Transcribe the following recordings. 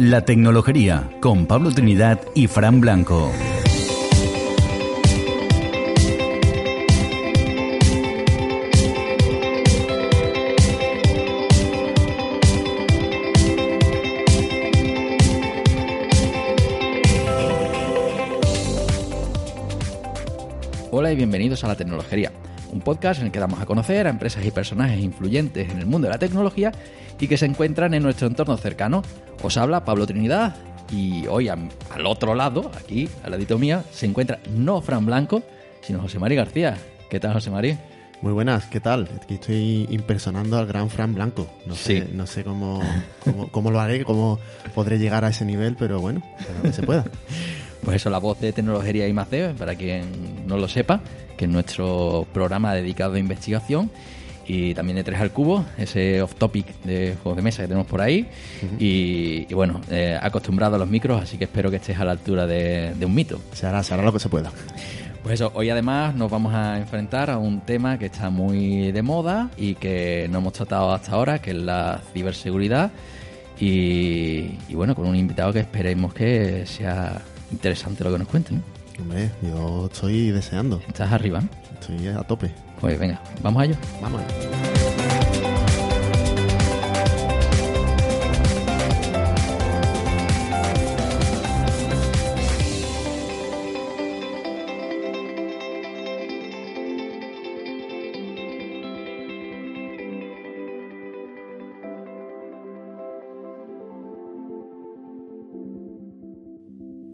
La Tecnología con Pablo Trinidad y Fran Blanco. Hola y bienvenidos a La Tecnología, un podcast en el que damos a conocer a empresas y personajes influyentes en el mundo de la tecnología y que se encuentran en nuestro entorno cercano. Os habla Pablo Trinidad y hoy al otro lado, aquí, al ladito mía, se encuentra no Fran Blanco, sino José María García. ¿Qué tal, José María? Muy buenas, ¿qué tal? Aquí estoy impersonando al gran Fran Blanco. No sé, Sí. no sé cómo, cómo, cómo lo haré, cómo podré llegar a ese nivel, pero bueno, pero que se pueda. Pues eso, la voz de Tecnología y Maceo, para quien no lo sepa, que es nuestro programa dedicado a investigación y también de 3 al cubo, ese off-topic de juegos de mesa que tenemos por ahí. y, y bueno, eh, acostumbrado a los micros, así que espero que estés a la altura de, de un mito. Se hará, se hará lo que se pueda. Pues eso, hoy además nos vamos a enfrentar a un tema que está muy de moda y que no hemos tratado hasta ahora, que es la ciberseguridad. Y, y bueno, con un invitado que esperemos que sea interesante lo que nos cuente. ¿no? Hombre, yo estoy deseando, Estás arriba, estoy a tope. Pues venga, vamos a ello. Vamos.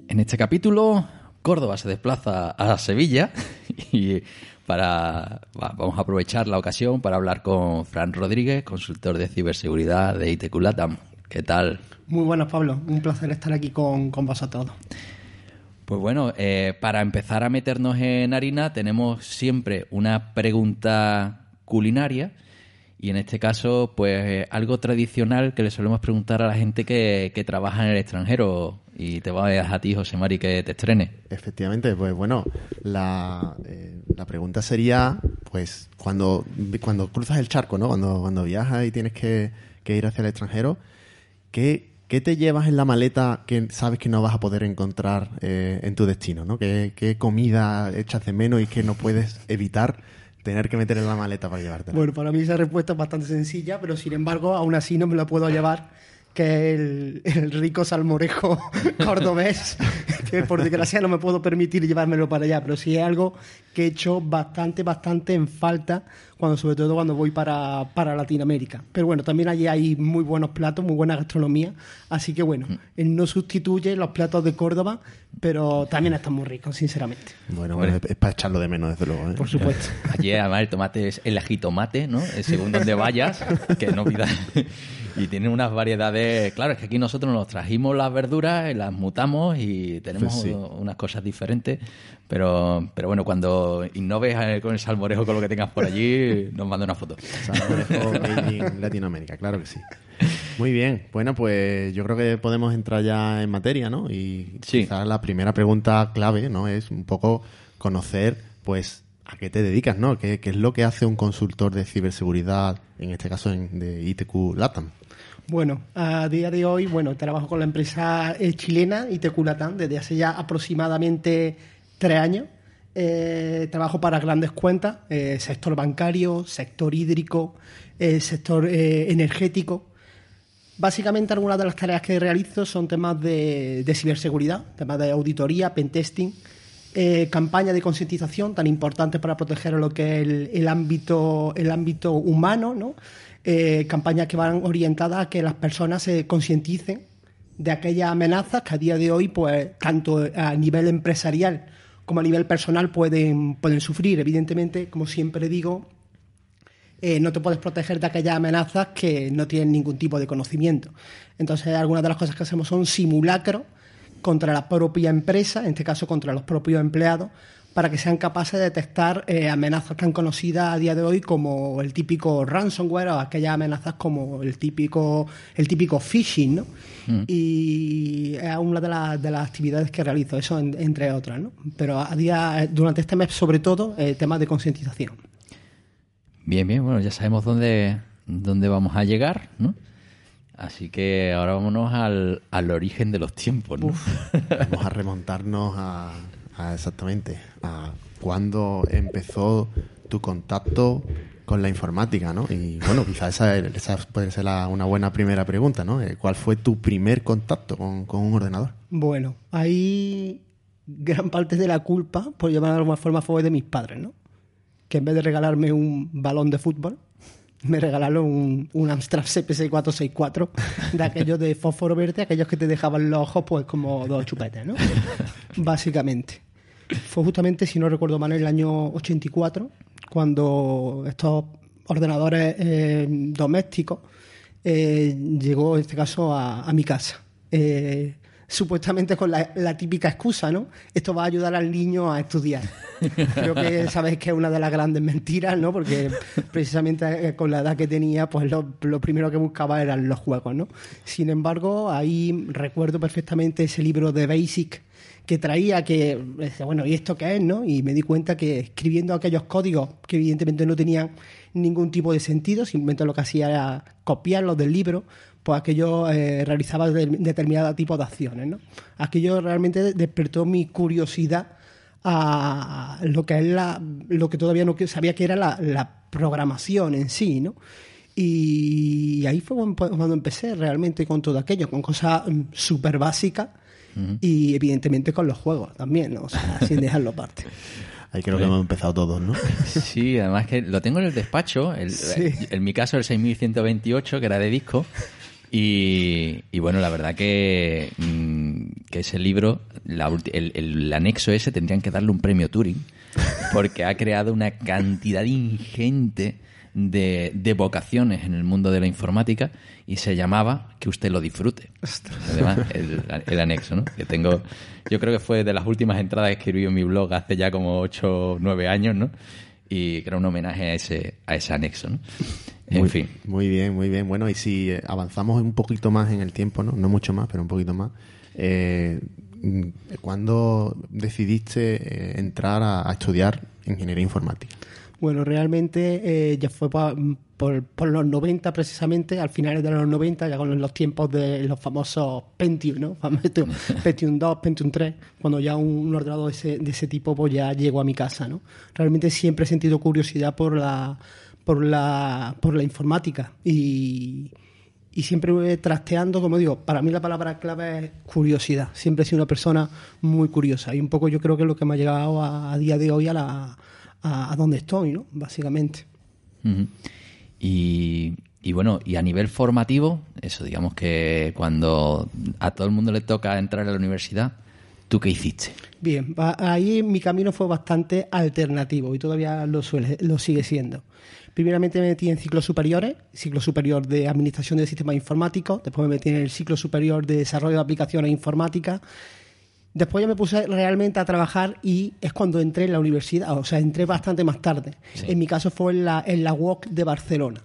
En este capítulo, Córdoba se desplaza a Sevilla y para va- vamos a aprovechar la ocasión para hablar con Fran Rodríguez, consultor de ciberseguridad de ITQ Latam. ¿Qué tal? Muy buenas, Pablo. Un placer estar aquí con, con vosotros. Pues bueno, eh, para empezar a meternos en harina tenemos siempre una pregunta culinaria y en este caso pues eh, algo tradicional que le solemos preguntar a la gente que, que trabaja en el extranjero y te voy a dejar a ti, José Mari, que te estrene. Efectivamente, pues bueno, la, eh, la pregunta sería, pues, cuando, cuando cruzas el charco, ¿no? Cuando, cuando viajas y tienes que, que ir hacia el extranjero, ¿qué, qué te llevas en la maleta que sabes que no vas a poder encontrar eh, en tu destino, ¿no? ¿Qué, qué comida echas de menos y que no puedes evitar tener que meter en la maleta para llevártela? Bueno, para mí esa respuesta es bastante sencilla, pero sin embargo, aún así no me la puedo llevar, que es el, el rico salmorejo cordobés, que por desgracia no me puedo permitir llevármelo para allá, pero sí es algo que he hecho bastante, bastante en falta, cuando sobre todo cuando voy para, para Latinoamérica. Pero bueno, también allí hay muy buenos platos, muy buena gastronomía, así que bueno, él no sustituye los platos de Córdoba, pero también están muy ricos, sinceramente. Bueno, bueno, es, es para echarlo de menos, desde luego. ¿eh? Por supuesto. Allí además el tomate es el ajitomate, ¿no? Según donde vayas, que no pidas. Y tiene unas variedades. Claro, es que aquí nosotros nos trajimos las verduras, las mutamos y tenemos Pues sí. unas cosas diferentes. Pero, pero bueno, cuando innoves eh, con el salmorejo, con lo que tengas por allí, nos manda una foto. Salmorejo in Latinoamérica, claro que sí. Muy bien, bueno, pues yo creo que podemos entrar ya en materia, ¿no? Y Sí. quizás la primera pregunta clave, ¿no? Es un poco conocer, pues, a qué te dedicas, ¿no? ¿Qué, qué es lo que hace un consultor de ciberseguridad, en este caso en- de ITQ Latam? Bueno, a día de hoy, bueno, trabajo con la empresa eh, chilena ITQ Latam desde hace ya aproximadamente tres años. Eh, trabajo para grandes cuentas, eh, sector bancario, sector hídrico, eh, sector energético. Básicamente algunas de las tareas que realizo son temas de, ciberseguridad, temas de auditoría, pentesting, eh, campañas de concientización tan importantes para proteger lo que es el, ámbito, el ámbito humano, ¿no? Campañas que van orientadas a que las personas se concienticen de aquellas amenazas que a día de hoy, pues, tanto a nivel empresarial como a nivel personal pueden, pueden sufrir. Evidentemente, como siempre digo, eh, no te puedes proteger de aquellas amenazas que no tienen ningún tipo de conocimiento. Entonces, algunas de las cosas que hacemos son simulacros contra la propia empresa, en este caso contra los propios empleados, para que sean capaces de detectar eh, amenazas tan conocidas a día de hoy como el típico ransomware o aquellas amenazas como el típico, el típico phishing, ¿no? Y es una de, las- de las actividades que realizo, eso en- entre otras, ¿no? Pero a día, durante este mes, sobre todo, eh, temas de concientización. Bien, bien, bueno, ya sabemos dónde, dónde vamos a llegar, ¿no? Así que ahora vámonos al, al origen de los tiempos, ¿no? Vamos a remontarnos a, a exactamente a cuándo empezó tu contacto con la informática, ¿no? Y bueno, quizás esa, esa puede ser la- una buena primera pregunta, ¿no? Eh, ¿Cuál fue tu primer contacto con, con un ordenador? Bueno, ahí gran parte de la culpa, por llamarlo de alguna forma, fue de mis padres, ¿no? Que en vez de regalarme un balón de fútbol, me regalaron un, un Amstrad CPC 464 de aquellos de fósforo verde, aquellos que te dejaban los ojos pues como dos chupetes, ¿no? Básicamente. Fue justamente, si no recuerdo mal, en el año 84, cuando estos ordenadores eh, domésticos eh, llegó, en este caso, a, mi casa. Eh, supuestamente con la, típica excusa, ¿no? Esto va a ayudar al niño a estudiar. Creo que sabéis que es una de las grandes mentiras, ¿no? Porque precisamente eh, con la edad que tenía, pues lo primero que buscaba eran los juegos, ¿no? Sin embargo, ahí recuerdo perfectamente ese libro de Basic que traía que, bueno, ¿y esto qué es, no? Y me di cuenta que escribiendo aquellos códigos que evidentemente no tenían ningún tipo de sentido, simplemente lo que hacía era copiarlos del libro, pues aquello eh, realizaba de- determinado tipo de acciones, ¿no? Aquello realmente despertó mi curiosidad a lo que es la, lo que todavía no sabía que era la, la programación en sí, ¿no? Y ahí fue cuando cuando empecé realmente con todo aquello, con cosas mm, súper básicas y evidentemente con los juegos también, ¿no? O sea, sin dejarlo aparte. Ahí creo que hemos empezado todos, ¿no? Sí, además que lo tengo en el despacho, el- Sí. en mi caso el 6128, que era de disco. Y, y bueno, la verdad que, mm, que ese libro, la ulti- el, el anexo ese, tendrían que darle un premio Turing, porque ha creado una cantidad ingente de, de vocaciones en el mundo de la informática y se llamaba Que usted lo disfrute. Además, el, el anexo, ¿no? Que tengo, yo creo que fue de las últimas entradas que escribí en mi blog hace ya como 8 o 9 años, ¿no? Y que era un homenaje a ese, a ese anexo, ¿no? En muy, fin. Muy bien, muy bien. Bueno, y si eh, avanzamos un poquito más en el tiempo, ¿no? No mucho más, pero un poquito más. Eh, ¿Cuándo decidiste eh, entrar a, a estudiar ingeniería informática? Bueno, realmente eh, ya fue por, por los 90 precisamente, al finales de los 90, ya con los tiempos de los famosos Pentium, ¿no? Pentium, Pentium 2, Pentium 3, cuando ya un, ordenador de ese, de ese tipo pues ya llegó a mi casa, ¿no? Realmente siempre he sentido curiosidad por la, por la, por la informática y, y siempre trasteando, como digo, para mí la palabra clave es curiosidad. Siempre he sido una persona muy curiosa y un poco yo creo que es lo que me ha llegado a, a día de hoy a la a, a donde estoy, ¿no? Básicamente. Y, y bueno, y a nivel formativo, eso, digamos que cuando a todo el mundo le toca entrar a la universidad, ¿tú qué hiciste? Bien, ahí mi camino fue bastante alternativo y todavía lo, suele, lo sigue siendo. Primeramente me metí en ciclos superiores, ciclo superior de Administración de Sistemas Informáticos, después me metí en el ciclo superior de Desarrollo de Aplicaciones Informáticas, después ya me puse realmente a trabajar y es cuando entré en la universidad, o sea, entré bastante más tarde. Sí. En mi caso fue en la, en la UOC de Barcelona.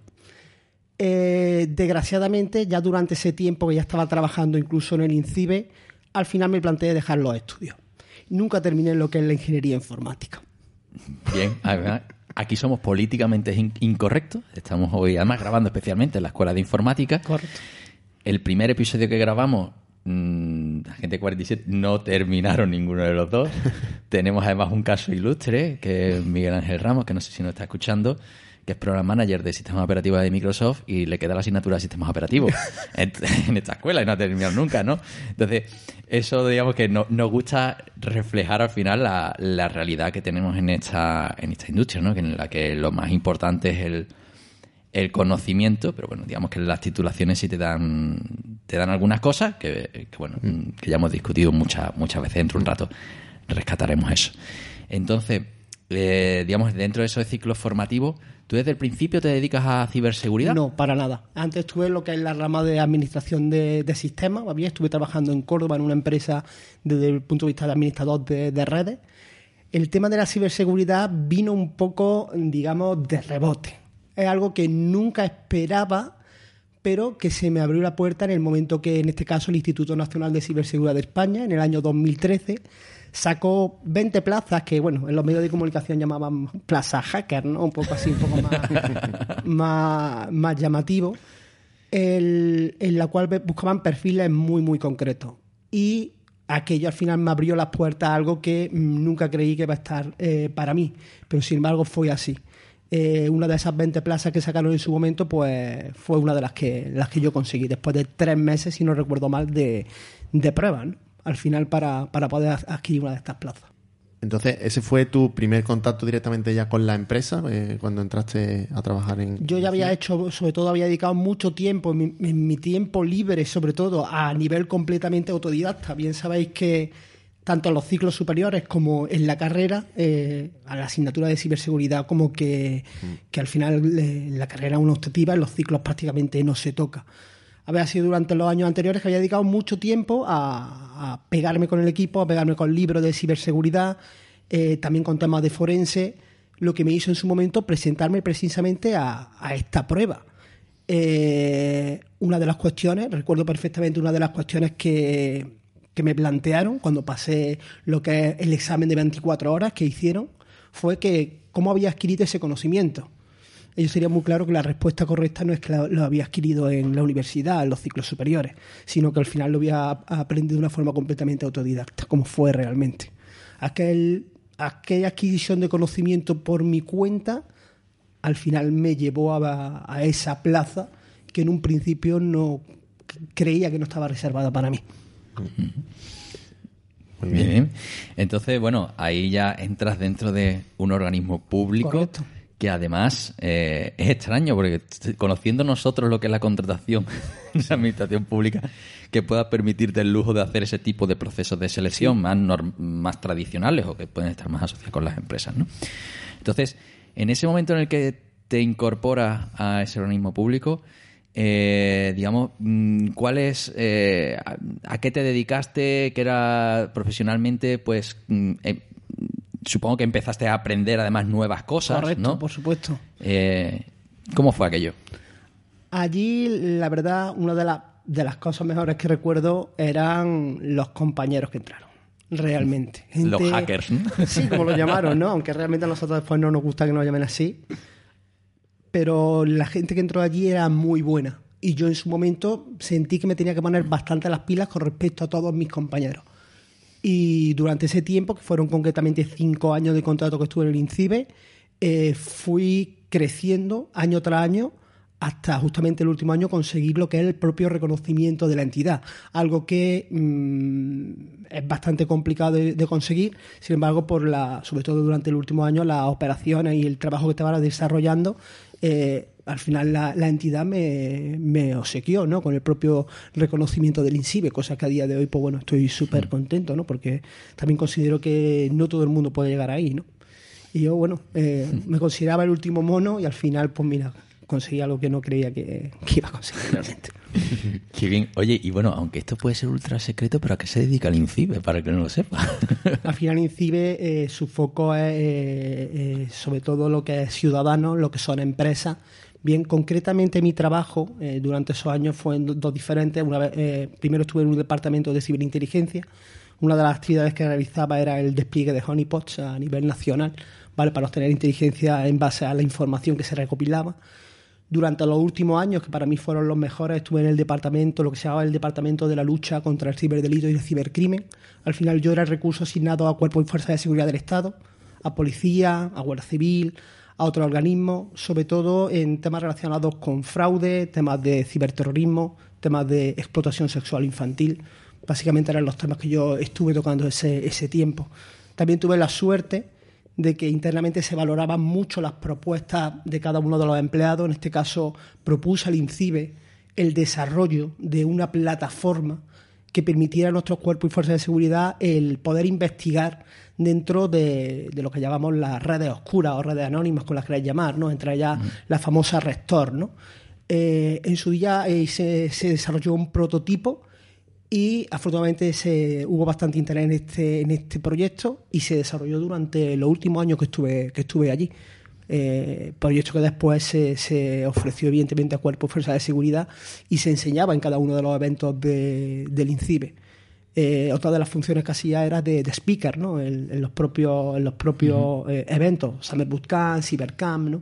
Eh, desgraciadamente, ya durante ese tiempo que ya estaba trabajando incluso en el INCIBE, al final me planteé dejar los estudios. Nunca terminé lo que es la ingeniería informática. Bien, además, aquí somos políticamente in- incorrectos. Estamos hoy, además, grabando especialmente en la Escuela de Informática. Correcto. El primer episodio que grabamos, mm, Agente 47, no terminaron ninguno de los dos. Tenemos además un caso ilustre, que es Miguel Ángel Ramos, que no sé si nos está escuchando, que es Program Manager de Sistemas Operativos de Microsoft y le queda la asignatura de Sistemas Operativos en, en esta escuela y no ha terminado nunca, ¿no? Entonces, eso digamos que no- nos gusta reflejar al final la, la realidad que tenemos en esta, en esta industria, ¿no? Que en la que lo más importante es el, el conocimiento, pero bueno, digamos que las titulaciones sí te dan, te dan algunas cosas que, que, bueno, que ya hemos discutido muchas, muchas veces. Dentro de un rato rescataremos eso. Entonces, eh, digamos, dentro de esos ciclos formativos, ¿tú desde el principio te dedicas a ciberseguridad? No, para nada. Antes estuve en lo que es la rama de administración de, de sistemas. bien Estuve trabajando en Córdoba en una empresa desde el punto de vista de administrador de, de redes. El tema de la ciberseguridad vino un poco, digamos, de rebote. Es algo que nunca esperaba, pero que se me abrió la puerta en el momento que, en este caso, el Instituto Nacional de Ciberseguridad de España, en el año 2013, sacó 20 plazas que, bueno, en los medios de comunicación llamaban plaza hacker, ¿no? Un poco así, un poco más, más, más llamativo. el- en la cual buscaban perfiles muy, muy concretos. Y aquello al final me abrió las puertas a algo que nunca creí que iba a estar eh, para mí, pero sin embargo fue así. Eh, una de esas 20 plazas que sacaron en su momento, pues fue una de las que, las que yo conseguí, después de tres meses, si no recuerdo mal, de, de pruebas, ¿no? al final para, para poder adquirir una de estas plazas. Entonces, ¿ese fue tu primer contacto directamente ya con la empresa eh, cuando entraste a trabajar en...? Yo ya había hecho, sobre todo había dedicado mucho tiempo, en mi, en mi tiempo libre, sobre todo a nivel completamente autodidacta. Bien sabéis que tanto en los ciclos superiores como en la carrera, eh, a la asignatura de ciberseguridad, como que, que al final eh, la carrera es una optativa, en los ciclos prácticamente no se toca. Había sido durante los años anteriores que había dedicado mucho tiempo a, a pegarme con el equipo, a pegarme con libros de ciberseguridad, eh, también con temas de forense, lo que me hizo en su momento presentarme precisamente a, a esta prueba. Eh, una de las cuestiones, recuerdo perfectamente una de las cuestiones que, que me plantearon cuando pasé lo que es el examen de 24 horas que hicieron, fue que cómo había adquirido ese conocimiento. Ellos sería muy claro que la respuesta correcta no es que lo, había adquirido en la universidad, en los ciclos superiores, sino que al final lo había aprendido de una forma completamente autodidacta, como fue realmente. Aquel, aquella adquisición de conocimiento por mi cuenta al final me llevó a, a esa plaza que en un principio no creía que no estaba reservada para mí. Muy Bien. bien. Entonces, bueno, ahí ya entras dentro de un organismo público Correcto. que además eh, es extraño porque conociendo nosotros lo que es la contratación en la administración pública, que pueda permitirte el lujo de hacer ese tipo de procesos de selección más, más tradicionales o que pueden estar más asociados con las empresas, ¿no? Entonces, en ese momento en el que te incorporas a ese organismo público, eh, digamos, mm, ¿cuál es, eh, a, a qué te dedicaste, que era profesionalmente, pues, mm, eh, supongo que empezaste a aprender además nuevas cosas, Correcto, ¿no? por supuesto. Eh, ¿Cómo fue aquello? Allí, la verdad, una de, las de las cosas mejores que recuerdo eran los compañeros que entraron. Realmente. Los hackers, ¿no? Sí, como lo llamaron, ¿no? Aunque realmente a nosotros después no nos gusta que nos llamen así. Pero la gente que entró allí era muy buena. Y yo en su momento sentí que me tenía que poner bastante las pilas con respecto a todos mis compañeros. Y durante ese tiempo, que fueron concretamente cinco años de contrato que estuve en el INCIBE, eh, fui creciendo año tras año hasta justamente el último año conseguir lo que es el propio reconocimiento de la entidad. Algo que mm, es bastante complicado de, conseguir, sin embargo, por la, sobre todo durante el último año, las operaciones y el trabajo que estaba desarrollando, eh, al final la, la entidad me, me obsequió ¿no? con el propio reconocimiento del INSIBE, cosa que a día de hoy, pues bueno, estoy súper contento, ¿no? porque también considero que no todo el mundo puede llegar ahí, ¿no? Y yo, bueno, eh, me consideraba el último mono y al final, pues mira, conseguí algo que no creía que, que iba a conseguir realmente. Qué bien. Oye, y bueno, aunque esto puede ser ultra secreto, pero ¿a qué se dedica el INCIBE? Para que no lo sepa. Al final, INCIBE, eh, su foco es eh, eh, sobre todo lo que es ciudadanos, lo que son empresas. Bien, concretamente mi trabajo eh, durante esos años fue en do- dos diferentes. Una vez, eh, primero estuve en un departamento de ciberinteligencia. Una de las actividades que realizaba era el despliegue de honeypots a nivel nacional, ¿vale? para obtener inteligencia en base a la información que se recopilaba. Durante los últimos años, que para mí fueron los mejores, estuve en el departamento, lo que se llamaba el departamento de la lucha contra el ciberdelito y el cibercrimen. Al final yo era el recurso asignado a cuerpos y fuerzas de seguridad del Estado, a policía, a guardia civil, a otros organismos, sobre todo en temas relacionados con fraude, temas de ciberterrorismo, temas de explotación sexual infantil. Básicamente eran los temas que yo estuve tocando ese, ese tiempo. También tuve la suerte de que internamente se valoraban mucho las propuestas de cada uno de los empleados. En este caso, propuse al INCIBE el desarrollo de una plataforma que permitiera a nuestros cuerpos y fuerzas de seguridad el poder investigar dentro de, de lo que llamamos las redes oscuras o redes anónimas, con las queráis llamar, ¿no? entre ellas la famosa Rector. ¿no? Eh, en su día eh, se, se desarrolló un prototipo y afortunadamente se, hubo bastante interés en este, en este proyecto y se desarrolló durante los últimos años que estuve, que estuve allí. Eh, proyecto que después se, se ofreció evidentemente a cuerpos fuerzas de seguridad y se enseñaba en cada uno de los eventos de- del INCIBE. Eh, otra de las funciones que hacía era de, de speaker, ¿no? En, en los propios, en los propios eh, eventos, Summer Bootcamp, Cybercamp, ¿no?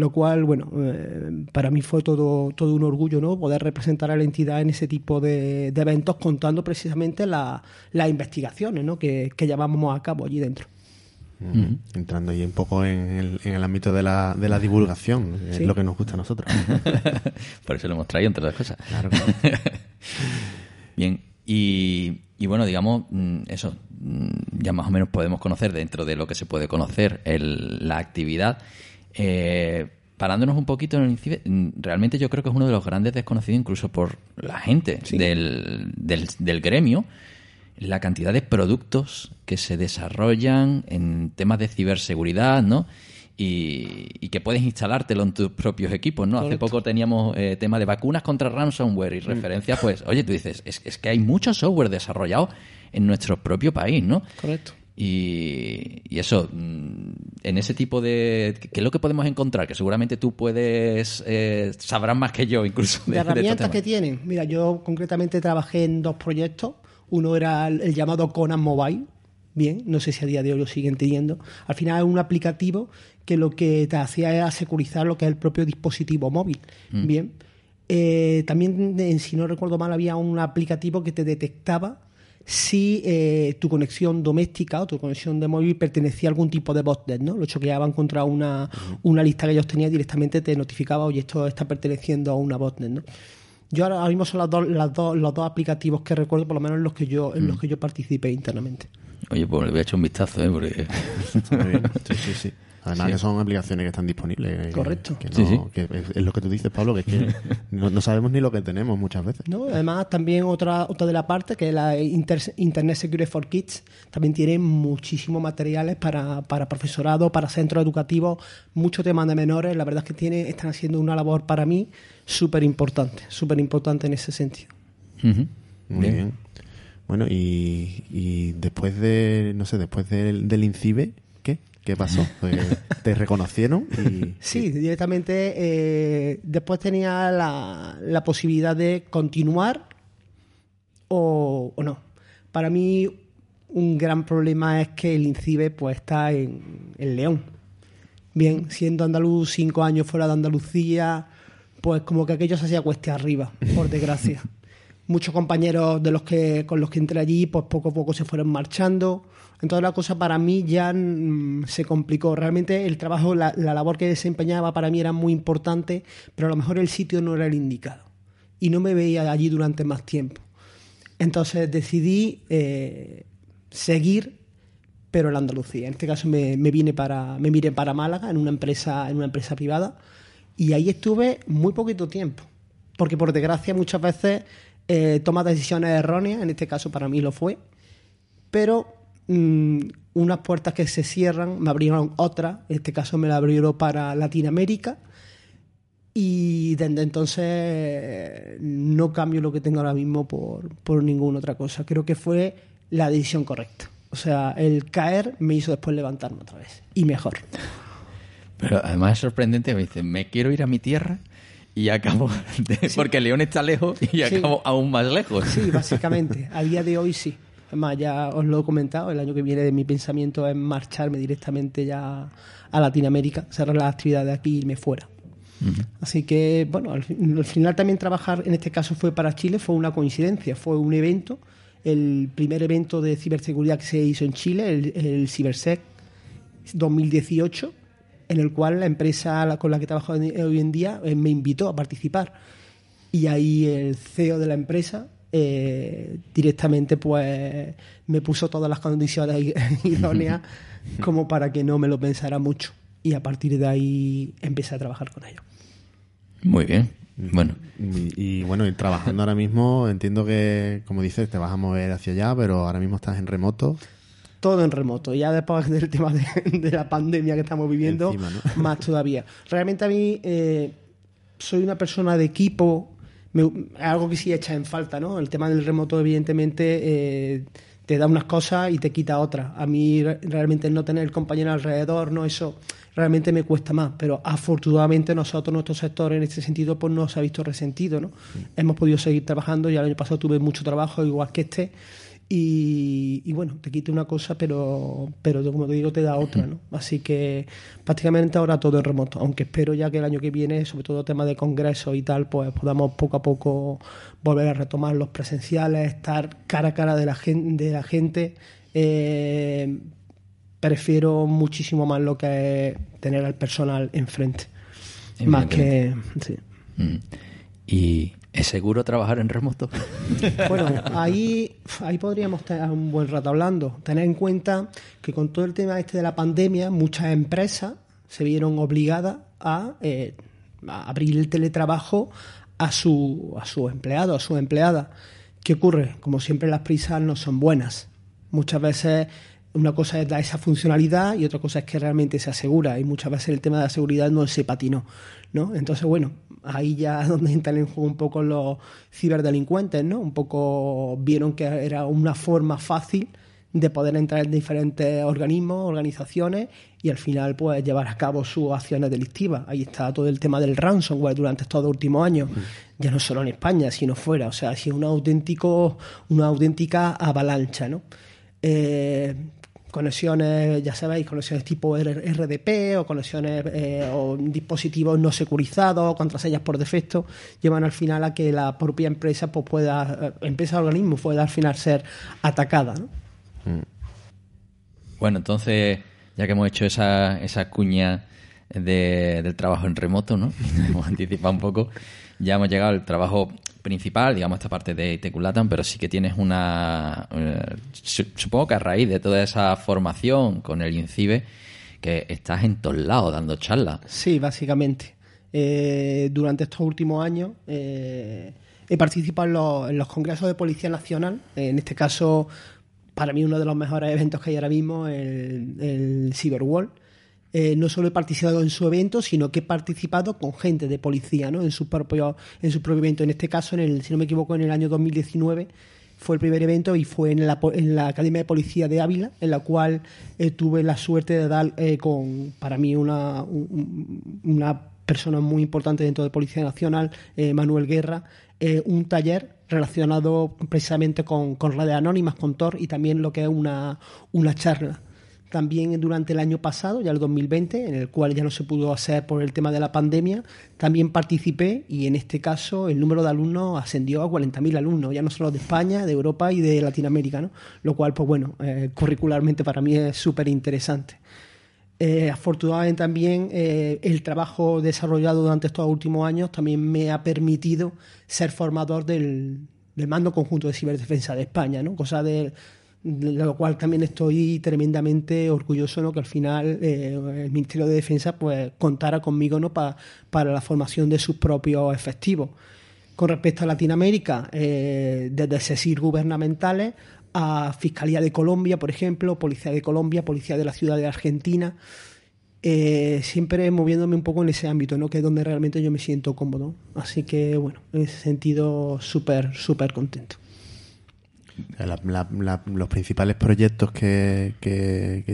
Lo cual, bueno, eh, para mí fue todo, todo un orgullo, ¿no? Poder representar a la entidad en ese tipo de, de eventos contando precisamente la- las investigaciones, ¿no? Que, que llevábamos a cabo allí dentro. Mm, Entrando ahí un poco en el, en el ámbito de la, de la divulgación, Sí. es lo que nos gusta a nosotros. Por eso lo hemos traído, entre otras cosas. Claro. Bien, y, y bueno, digamos, mm, eso, mm, ya más o menos podemos conocer dentro de lo que se puede conocer el- la actividad. Eh, parándonos un poquito en el INCIBE, mm, realmente yo creo que es uno de los grandes desconocidos incluso por la gente del, del, del gremio, la cantidad de productos que se desarrollan en temas de ciberseguridad, ¿no? Y, y que puedes instalártelo en tus propios equipos, ¿no? Hace poco teníamos eh, tema de vacunas contra ransomware y referencias, pues, oye, tú dices, es, es que hay mucho software desarrollado en nuestro propio país, ¿no? Correcto. Y, y eso, mm, en ese tipo de... ¿Qué es lo que podemos encontrar? Que seguramente tú puedes... Eh, sabrás más que yo incluso. De, de- herramientas que tienen. Mira, yo concretamente trabajé en dos proyectos. Uno era el, el llamado Conan Mobile. Bien, no sé si a día de hoy lo siguen teniendo. Al final es un aplicativo que lo que te hacía era securizar lo que es el propio dispositivo móvil. Bien. Eh, también, si no recuerdo mal, había un aplicativo que te detectaba si eh, tu conexión doméstica o tu conexión de móvil pertenecía a algún tipo de botnet, ¿no? Lo choqueaban contra una, una lista que ellos tenían directamente te notificaba, oye, esto está perteneciendo a una botnet, ¿no? Yo ahora, ahora mismo son las dos, las dos, los dos aplicativos que recuerdo, por lo menos en los que yo, en los que yo participé internamente. Oye, pues le voy a echar un vistazo, ¿eh? Porque... Muy bien. Sí, sí, sí. Además que son aplicaciones que están disponibles. Correcto. Que no- Sí, sí. que es, es lo que tú dices, Pablo, que es que no, no sabemos ni lo que tenemos muchas veces. ¿no? Además, también otra, otra de la parte, que es la Inter- Internet Security for Kids, también tiene muchísimos materiales para, para profesorado, para centros educativos, mucho tema de menores. La verdad es que tiene, están haciendo una labor para mí súper importante, súper importante en ese sentido. Muy bien. Bueno, y, y después de, no sé, después del, del INCIBE, ¿qué? ¿Qué pasó? Pues, ¿Te reconocieron? Y, Sí, directamente eh, después tenía la, la posibilidad de continuar o, o no. Para mí un gran problema es que el INCIBE pues está en, en León. Bien, siendo andaluz cinco años fuera de Andalucía, pues como que aquello se hacía cuesta arriba, por desgracia. Muchos compañeros de los que con los que entré allí, pues poco a poco se fueron marchando. Entonces la cosa para mí ya mm, se complicó. Realmente el trabajo, la, la labor que desempeñaba para mí era muy importante, pero a lo mejor el sitio no era el indicado. Y no me veía allí durante más tiempo. Entonces decidí eh, seguir, pero en Andalucía. En este caso me, me vine para, me vine para Málaga en una empresa, en una empresa privada, y ahí estuve muy poquito tiempo. Porque por desgracia muchas veces eh, decisiones erróneas, en este caso para mí lo fue, pero mm, unas puertas que se cierran me abrieron otras, en este caso me la abrieron para Latinoamérica, y desde entonces no cambio lo que tengo ahora mismo por, por ninguna otra cosa. Creo que fue la decisión correcta. O sea, el caer me hizo después levantarme otra vez. Y mejor. Pero además es sorprendente, me dice, me quiero ir a mi tierra y acabo, de- porque León está lejos y Sí. acabo aún más lejos. Sí, básicamente. A día de hoy sí. Además, ya os lo he comentado, el año que viene mi pensamiento es marcharme directamente ya a Latinoamérica, cerrar las actividades aquí y irme fuera. Así que, bueno, al, al final también trabajar, en este caso fue para Chile, fue una coincidencia, fue un evento, el primer evento de ciberseguridad que se hizo en Chile, el, el CiberSec 2018, en el cual la empresa con la que trabajo hoy en día eh, me invitó a participar. Y ahí el CEO de la empresa eh, directamente pues me puso todas las condiciones idóneas como para que no me lo pensara mucho. Y a partir de ahí empecé a trabajar con ellos. Muy bien. Bueno, y, y bueno, y trabajando ahora mismo, entiendo que, como dices, te vas a mover hacia allá, pero ahora mismo estás en remoto. Todo en remoto. Ya después del tema de, de la pandemia que estamos viviendo, Encima, ¿no? más todavía. Realmente a mí eh, soy una persona de equipo, me- algo que sí echa en falta, ¿no? El tema del remoto, evidentemente, eh, te da unas cosas y te quita otras. A mí re- realmente no tener el compañero alrededor, no eso realmente me cuesta más. Pero afortunadamente nosotros, nuestro sector en este sentido, pues no se ha visto resentido, ¿no? Hemos podido seguir trabajando. Ya el año pasado tuve mucho trabajo, igual que este. Y, y bueno, te quita una cosa, pero, pero como te digo, te da otra, ¿no? Así que prácticamente ahora todo es remoto, aunque espero ya que el año que viene, sobre todo temas de congresos y tal, pues podamos poco a poco volver a retomar los presenciales, estar cara a cara de la gente, de la gente eh, prefiero muchísimo más lo que es tener al personal enfrente. Más que. Sí. Mm. ¿Y es seguro trabajar en remoto? Bueno, ahí, ahí podríamos estar un buen rato hablando. Tener en cuenta que con todo el tema este de la pandemia, muchas empresas se vieron obligadas a, eh, a abrir el teletrabajo a su, a sus empleados, a sus empleadas. ¿Qué ocurre? Como siempre, las prisas no son buenas. Muchas veces una cosa es dar esa funcionalidad y otra cosa es que realmente se asegura. Y muchas veces el tema de la seguridad no se patinó. ¿no? Entonces, bueno, ahí ya donde entran en juego un poco los ciberdelincuentes, ¿no? Un poco vieron que era una forma fácil de poder entrar en diferentes organismos, organizaciones y al final pues llevar a cabo sus acciones delictivas. Ahí está todo el tema del ransomware durante estos dos últimos años, ya no solo en España, sino fuera. O sea, ha sido un auténtico, una auténtica avalancha, ¿no? Eh, conexiones, ya sabéis, conexiones tipo RDP o conexiones eh, o dispositivos no securizados, contraseñas por defecto, llevan al final a que la propia empresa pues pueda, eh, empresa o organismo pueda al final ser atacada. ¿no? Mm. Bueno, entonces, ya que hemos hecho esa, esa cuña del trabajo en remoto, ¿no? hemos anticipado un poco, ya hemos llegado al trabajo principal, digamos, esta parte de Teculatan, pero sí que tienes una. Eh, supongo que a raíz de toda esa formación con el INCIBE, que estás en todos lados dando charlas. Sí, básicamente. Eh, durante estos últimos años eh, he participado en los, congresos de Policía Nacional, en este caso, para mí uno de los mejores eventos que hay ahora mismo, el, el Cyberwall eh, no solo he participado en su evento, sino que he participado con gente de policía, ¿no? En su propio, en su propio evento. En este caso, en el, si no me equivoco, en el año 2019 fue el primer evento y fue en la, en la Academia de Policía de Ávila, en la cual eh, tuve la suerte de dar eh, con, para mí, una, una persona muy importante dentro de Policía Nacional, Manuel Guerra, un taller relacionado precisamente con, con redes anónimas, con Tor, y también lo que es una, una charla también durante el año pasado, ya el 2020, en el cual ya no se pudo hacer por el tema de la pandemia, también participé y en este caso el número de alumnos ascendió a 40.000 alumnos, ya no solo de España, de Europa y de Latinoamérica, ¿no? lo cual, pues bueno, eh, curricularmente para mí es súper interesante. Eh, afortunadamente también eh, el trabajo desarrollado durante estos últimos años también me ha permitido ser formador del, del mando conjunto de ciberdefensa de España, ¿no? cosa de lo cual también estoy tremendamente orgulloso ¿no? que al final eh, el Ministerio de Defensa pues contara conmigo ¿no? para la formación de sus propios efectivos. Con respecto a Latinoamérica, eh, desde SESIR gubernamentales a Fiscalía de Colombia, por ejemplo, Policía de Colombia, Policía de la Ciudad de Argentina, eh, siempre moviéndome un poco en ese ámbito, ¿no? que es donde realmente yo me siento cómodo. Así que, bueno, en ese sentido, súper, súper contento los principales proyectos que,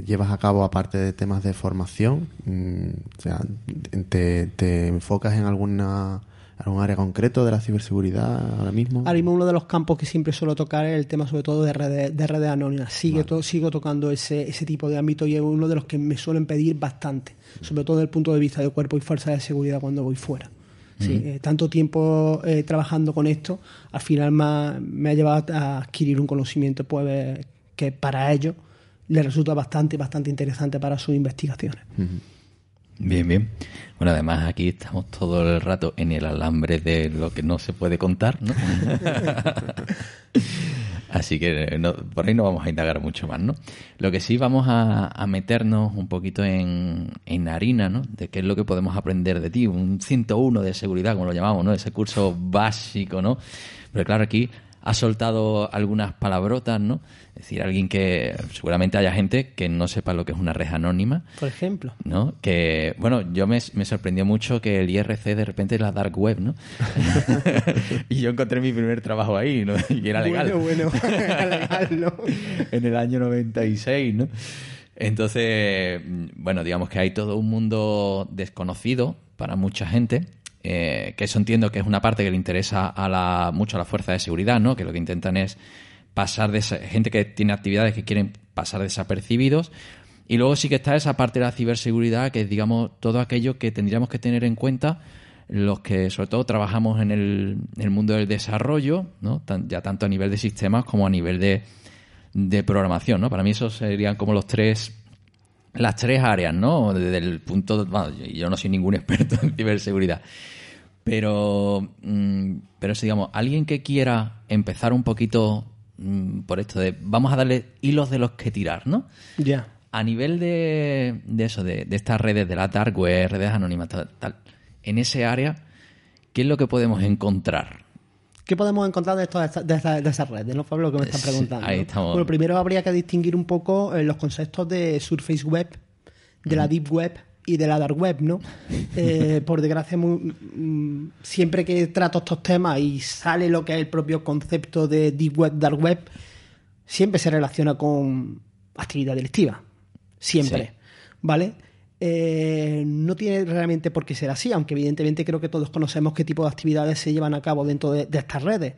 llevas a cabo, aparte de temas de formación, mm, te, enfocas en alguna algún área concreto de la ciberseguridad ahora mismo? Ahora mismo uno de los campos que siempre suelo tocar es el tema sobre todo de redes, de redes anónimas. Sigue sigo tocando ese, ese tipo de ámbito y es uno de los que me suelen pedir bastante, sobre todo desde el punto de vista de cuerpo y fuerza de seguridad cuando voy fuera. Sí, eh, tanto tiempo eh, trabajando con esto, al final me ha, llevado a adquirir un conocimiento pues, que para ellos les resulta bastante, bastante interesante para sus investigaciones. Bien, bien. Bueno, además aquí estamos todo el rato en el alambre de lo que no se puede contar, ¿no? Así que por ahí no vamos a indagar mucho más, ¿no? Lo que sí vamos a, meternos un poquito en, en, harina, ¿no? De qué es lo que podemos aprender de ti, un 101 de seguridad, como lo llamamos, ¿no? Ese curso básico, ¿no? Pero claro, aquí ha soltado algunas palabrotas, ¿no? Es decir, alguien que seguramente haya gente que no sepa lo que es una red anónima. Por ejemplo. ¿No? Que, bueno, yo me, sorprendió mucho que el IRC de repente era la dark web, ¿no? y yo encontré mi primer trabajo ahí, ¿no? Y era legal. Bueno, bueno, era legal, ¿no? en el año 96, ¿no? Entonces, bueno, digamos que hay todo un mundo desconocido para mucha gente eh, que eso entiendo que es una parte que le interesa a la, mucho a la fuerza de seguridad, ¿no? Que lo que intentan es pasar de esa- gente que tiene actividades que quieren pasar desapercibidos. Y luego sí que está esa parte de la ciberseguridad, que es, digamos, todo aquello que tendríamos que tener en cuenta los que, sobre todo, trabajamos en el, mundo del desarrollo, ¿no? Ya tanto a nivel de sistemas como a nivel de, de programación, ¿no? Para mí esos serían como los tres las tres áreas, ¿no? Desde el punto, bueno, yo no soy ningún experto en ciberseguridad, pero, mm, pero si digamos, alguien que quiera empezar un poquito mm, por esto de, vamos a darle hilos de los que tirar, ¿no? Ya. A nivel de, de eso, de, de estas redes, de la dark web, redes anónimas, tal, tal, en ese área, ¿qué es lo que podemos encontrar? ¿Qué podemos encontrar de, esto- de, esta- de esa- de esas redes? ¿No, Pablo? Que me estás Sí, preguntando. ahí estamos. Bueno, primero habría que distinguir un poco eh, los conceptos de Surface Web, de la Deep Web y de la Dark Web, ¿no? Eh, por desgracia, muy- mm, siempre que trato estos temas y sale lo que es el propio concepto de Deep Web, Dark Web, siempre se relaciona con actividad delictiva. Siempre. Sí. ¿Vale? Eh, no tiene realmente por qué ser así, aunque evidentemente creo que todos conocemos qué tipo de actividades se llevan a cabo dentro de, de estas redes.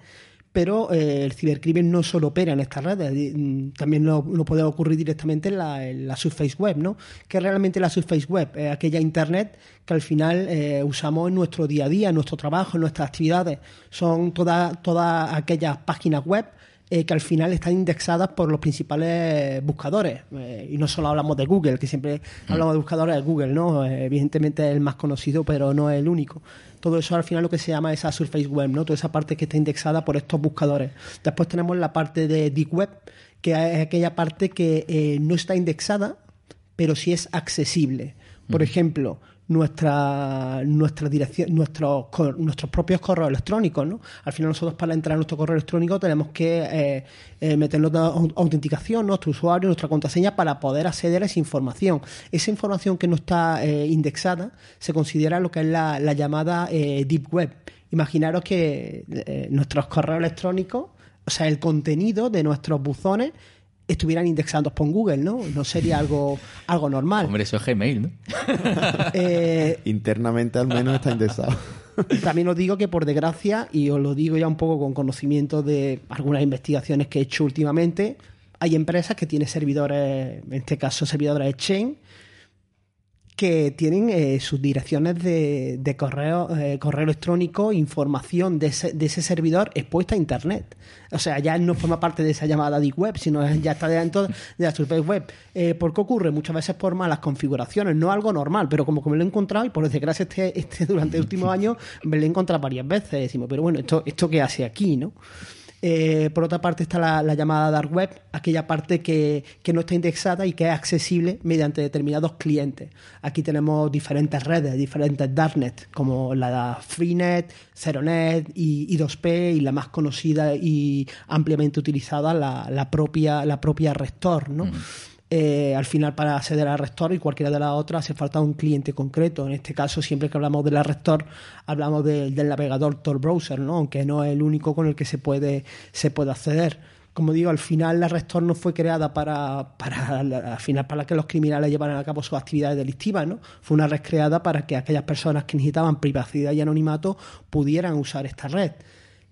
Pero eh, el cibercrimen no solo opera en estas redes, mm, también no puede ocurrir directamente en la, en Surface Web, ¿no? Que realmente la Surface Web es aquella Internet que al final eh, usamos en nuestro día a día, en nuestro trabajo, en nuestras actividades. Son todas todas aquellas páginas web eh, que al final están indexadas por los principales buscadores. Eh, y no solo hablamos de Google, que siempre hablamos de buscadores de Google, ¿no? Eh, evidentemente es el más conocido, pero no es el único. Todo eso al final lo que se llama esa Surface Web, ¿no? Toda esa parte que está indexada por estos buscadores. Después tenemos la parte de Deep Web, que es aquella parte que no está indexada, pero sí es accesible. Por ejemplo, nuestra, nuestra dirección, nuestros, nuestros propios correos electrónicos, ¿no? Al final nosotros para entrar a nuestro correo electrónico tenemos que eh, eh, meternos la au- autenticación, nuestro usuario, nuestra contraseña para poder acceder a esa información. Esa información que no está eh, indexada se considera lo que es la, la llamada eh, Deep Web. Imaginaros que eh, nuestros correos electrónicos, o sea, el contenido de nuestros buzones estuvieran indexados por Google, ¿no? No sería algo, algo normal. Hombre, eso es Gmail, ¿no? Eh, Internamente al menos está indexado. también os digo que por desgracia, y os lo digo ya un poco con conocimiento de algunas investigaciones que he hecho últimamente, hay empresas que tienen servidores, en este caso servidores Exchange, que tienen eh, sus direcciones de, de correo, eh, correo electrónico, información de ese, de ese servidor expuesta a Internet. O sea, ya no forma parte de esa llamada deep web, sino ya está dentro de la surface web. Eh, ¿Por qué ocurre? Muchas veces por malas configuraciones, no algo normal, pero como que me lo he encontrado y por desgracia este, este durante el último año me lo he encontrado varias veces. Decimos, pero bueno, ¿esto, esto qué hace aquí, no? Eh, por otra parte está la, la llamada dark web, aquella parte que, que no está indexada y que es accesible mediante determinados clientes. Aquí tenemos diferentes redes, diferentes darknet, como la Freenet, Ceronet y, y 2P y la más conocida y ampliamente utilizada, la, propia, la propia Rector, ¿no? Eh, al final para acceder a Rector y cualquiera de las otras hace falta un cliente concreto. En este caso, siempre que hablamos de la Rector, hablamos de- del navegador Tor Browser, ¿no? aunque no es el único con el que se puede, se puede acceder. Como digo, al final la Rector no fue creada para, para al final para que los criminales llevaran a cabo sus actividades delictivas, ¿no? Fue una red creada para que aquellas personas que necesitaban privacidad y anonimato pudieran usar esta red.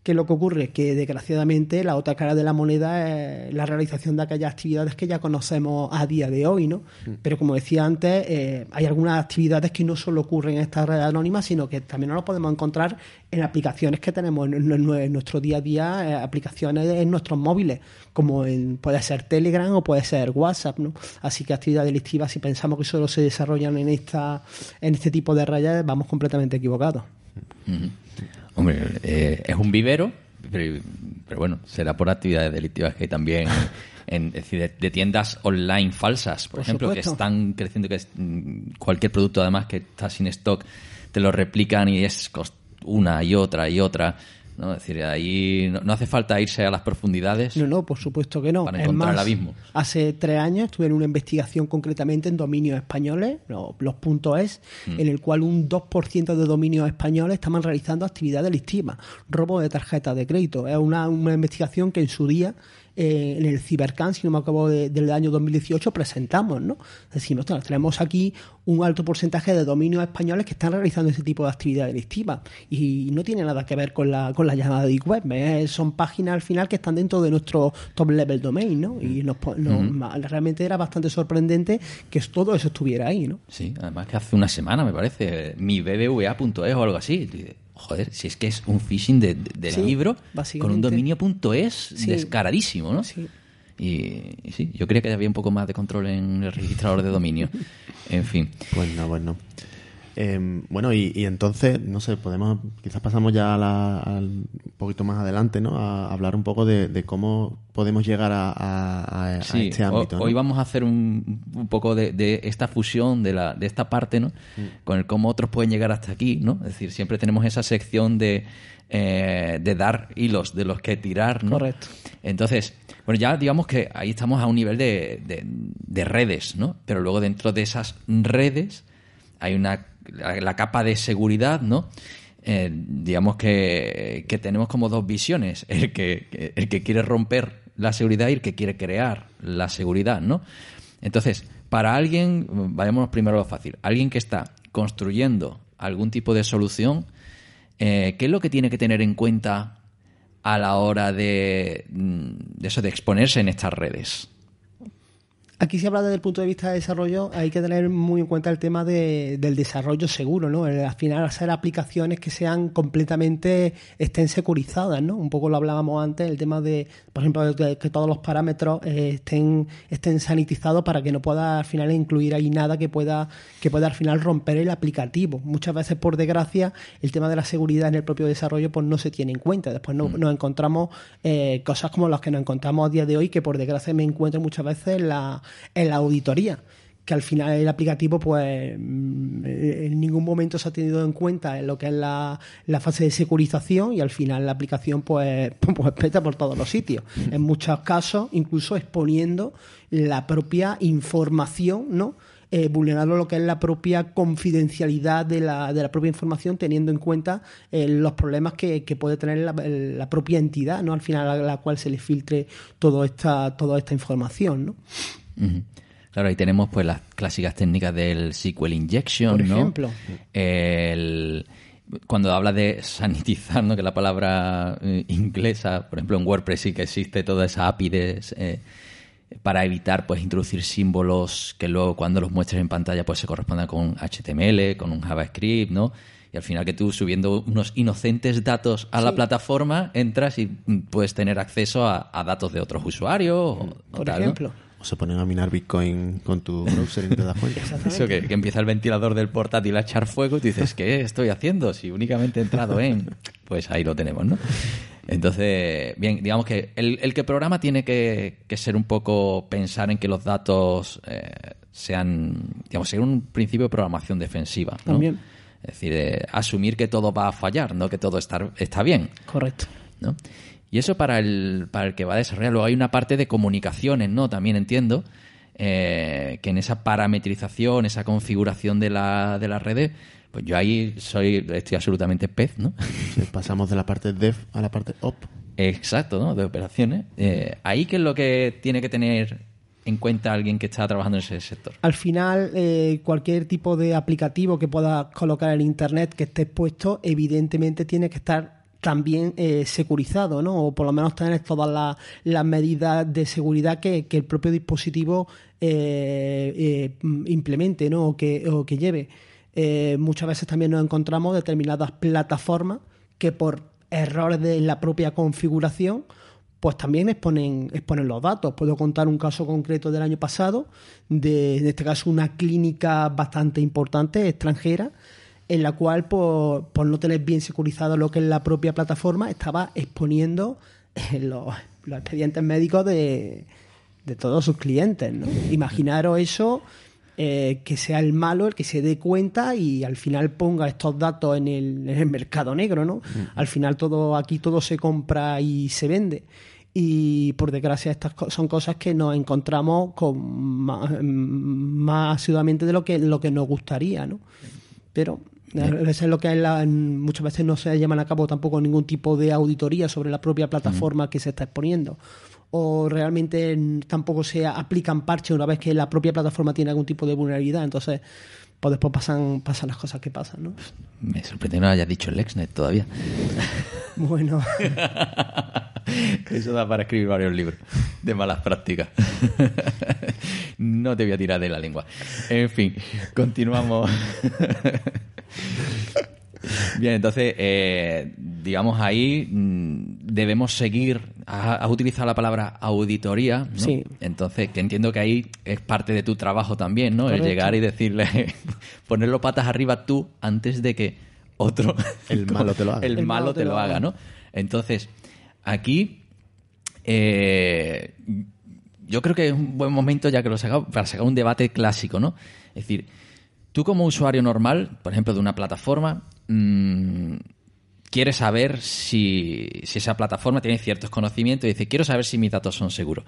¿Qué es lo que ocurre? Que desgraciadamente la otra cara de la moneda es la realización de aquellas actividades que ya conocemos a día de hoy, ¿no? Pero como decía antes, eh, hay algunas actividades que no solo ocurren en esta red anónima, sino que también nos lo podemos encontrar en aplicaciones que tenemos en, en- en nuestro día a día, eh, aplicaciones en nuestros móviles, como en- puede ser Telegram o puede ser WhatsApp, ¿no? Así que actividades delictivas, si pensamos que solo se desarrollan en esta, en este tipo de redes, vamos completamente equivocados. Hombre, eh, es un vivero, pero, pero bueno, será por actividades delictivas que hay también, en, es decir, de, de tiendas online falsas, por, Por ejemplo, supuesto. que están creciendo, que es, mm, cualquier producto además que está sin stock, te lo replican y es una y otra y otra. ¿No? Es decir, ahí no, no hace falta irse a las profundidades. No, no, por supuesto que no. Para Es encontrar el más, abismo. Hace tres años estuve en una investigación concretamente en dominios españoles, lo- los puntos es, Mm. en el cual un 2% de dominios españoles estaban realizando actividades delictivas, robo de tarjetas de crédito. Es una, una investigación que en su día eh, en el CyberCan, si no me acabo de, del año 2018, presentamos, ¿no? Decimos, tenemos aquí un alto porcentaje de dominios españoles que están realizando ese tipo de actividad delictiva y no tiene nada que ver con la, con la llamada de web. Son páginas al final que están dentro de nuestro top level domain, ¿no? Y nos, realmente era bastante sorprendente que todo eso estuviera ahí, ¿no? Sí, además que hace una semana, me parece, mi bbva.es o algo así. Joder, si es que es un phishing de, libro con un dominio.es descaradísimo, ¿no? Sí. Y, sí, yo creía que había un poco más de control en el registrador de dominio. en fin. Bueno, bueno. Em, bueno, y, entonces, no sé, podemos, quizás pasamos ya a un poquito más adelante, ¿no? A, hablar un poco de, cómo podemos llegar a, este ámbito. Hoy vamos a hacer un, poco de, esta fusión, de, la, de esta parte, ¿no? Mm. Con el cómo otros pueden llegar hasta aquí, ¿no? Es decir, siempre tenemos esa sección de, eh, de dar hilos de los que tirar, ¿no? Correcto. Entonces, bueno, ya digamos que ahí estamos a un nivel de, de redes, ¿no? Pero luego dentro de esas redes hay una la, capa de seguridad, ¿no? Eh, digamos que, tenemos como dos visiones, el que, el que quiere romper la seguridad y el que quiere crear la seguridad, ¿no? Entonces, para alguien, vayámonos primero a lo fácil, alguien que está construyendo algún tipo de solución, eh, ¿qué es lo que tiene que tener en cuenta a la hora de, de eso, de exponerse en estas redes? Aquí se habla desde el punto de vista de desarrollo, hay que tener muy en cuenta el tema de, del desarrollo seguro, ¿no? al final hacer aplicaciones que sean completamente, estén securizadas, ¿no? Un poco lo hablábamos antes, el tema de, por ejemplo, de que todos los parámetros eh, estén, estén sanitizados para que no pueda al final incluir ahí nada que pueda, que pueda al final romper el aplicativo. Muchas veces, por desgracia, el tema de la seguridad en el propio desarrollo pues no se tiene en cuenta. Después no, mm. nos encontramos eh, cosas como las que nos encontramos a día de hoy, que por desgracia me encuentro muchas veces en la en la auditoría que al final el aplicativo pues mm, en ningún momento se ha tenido en cuenta en lo que es la, fase de securización y al final la aplicación pues, pues peta por todos los sitios. En muchos casos incluso exponiendo la propia información, ¿no? Eh, vulnerando lo que es la propia confidencialidad de la, de la propia información, teniendo en cuenta eh, los problemas que, puede tener la, propia entidad, ¿no? Al final a la cual se le filtre toda esta, toda esta información, ¿no? Claro, ahí tenemos pues las clásicas técnicas del SQL injection, Por ejemplo. cuando habla de sanitizar, ¿no? que la palabra eh, inglesa, por ejemplo en WordPress sí que existe toda esa API eh, para evitar pues introducir símbolos que luego cuando los muestres en pantalla pues se correspondan con HTML, con un JavaScript, ¿no? Y al final que tú subiendo unos inocentes datos a la plataforma entras y puedes tener acceso a, datos de otros usuarios. por ejemplo se ponen a minar Bitcoin con tu browser y te das cuenta. Eso que, empieza el ventilador del portátil a echar fuego y tú dices, ¿qué estoy haciendo? Si únicamente he entrado en... Pues ahí lo tenemos, ¿no? Entonces, bien, digamos que el, que programa tiene que, ser un poco pensar en que los datos eh, sean, digamos, ser un principio de programación defensiva. ¿no? También. Es decir, eh, asumir que todo va a fallar, no que todo está, está bien. Correcto. ¿no? Y eso para el, para el que va a desarrollar. Luego hay una parte de comunicaciones, ¿no? También entiendo eh, que en esa parametrización, esa configuración de la, de las redes, pues yo ahí soy, estoy absolutamente pez, ¿no? pasamos de la parte dev a la parte op. Exacto, ¿no? De operaciones. Eh, ahí qué es lo que tiene que tener en cuenta alguien que está trabajando en ese sector? Al final, eh, cualquier tipo de aplicativo que puedas colocar en Internet que esté expuesto, evidentemente tiene que estar también eh, securizado, ¿no? O por lo menos tener todas las, medidas de seguridad que, el propio dispositivo eh, eh, implemente, ¿no? O que, o que lleve. muchas veces también nos encontramos determinadas plataformas que por errores de la propia configuración pues también exponen, exponen los datos. Puedo contar un caso concreto del año pasado, de, en este caso una clínica bastante importante, extranjera, en la cual por, no tener bien securizado lo que es la propia plataforma estaba exponiendo eh, los, expedientes médicos de, todos sus clientes. ¿no? Imaginaros eso, eh, que sea el malo el que se dé cuenta y al final ponga estos datos en el, mercado negro. ¿no? Al final todo aquí todo se compra y se vende y por desgracia estas son cosas que nos encontramos con más, más asiduamente de lo que lo que nos gustaría no pero es lo que muchas veces no se llevan a cabo tampoco ningún tipo de auditoría sobre la propia plataforma que se está exponiendo. o realmente tampoco se aplican parches una vez que la propia plataforma tiene algún tipo de vulnerabilidad. Entonces, pues después pasan, pasan las cosas que pasan, ¿no? Me sorprende que no hayas dicho el Lexnet todavía. Bueno. Eso da para escribir varios libros de malas prácticas. No te voy a tirar de la lengua. En fin, continuamos. Bien, entonces, eh, digamos ahí mm, debemos seguir. Has utilizado la palabra auditoría, ¿no? Sí. Entonces, que entiendo que ahí es parte de tu trabajo también, ¿no? Correcto. El llegar y decirle, ponerlo patas arriba tú antes de que otro. El malo te lo haga. El, malo te lo haga, ¿no? Entonces, aquí. eh, yo creo que es un buen momento ya que lo saca para sacar un debate clásico, ¿no? Es decir, tú como usuario normal, por ejemplo, de una plataforma, mm, quieres saber si, si esa plataforma tiene ciertos conocimientos y dice, quiero saber si mis datos son seguros.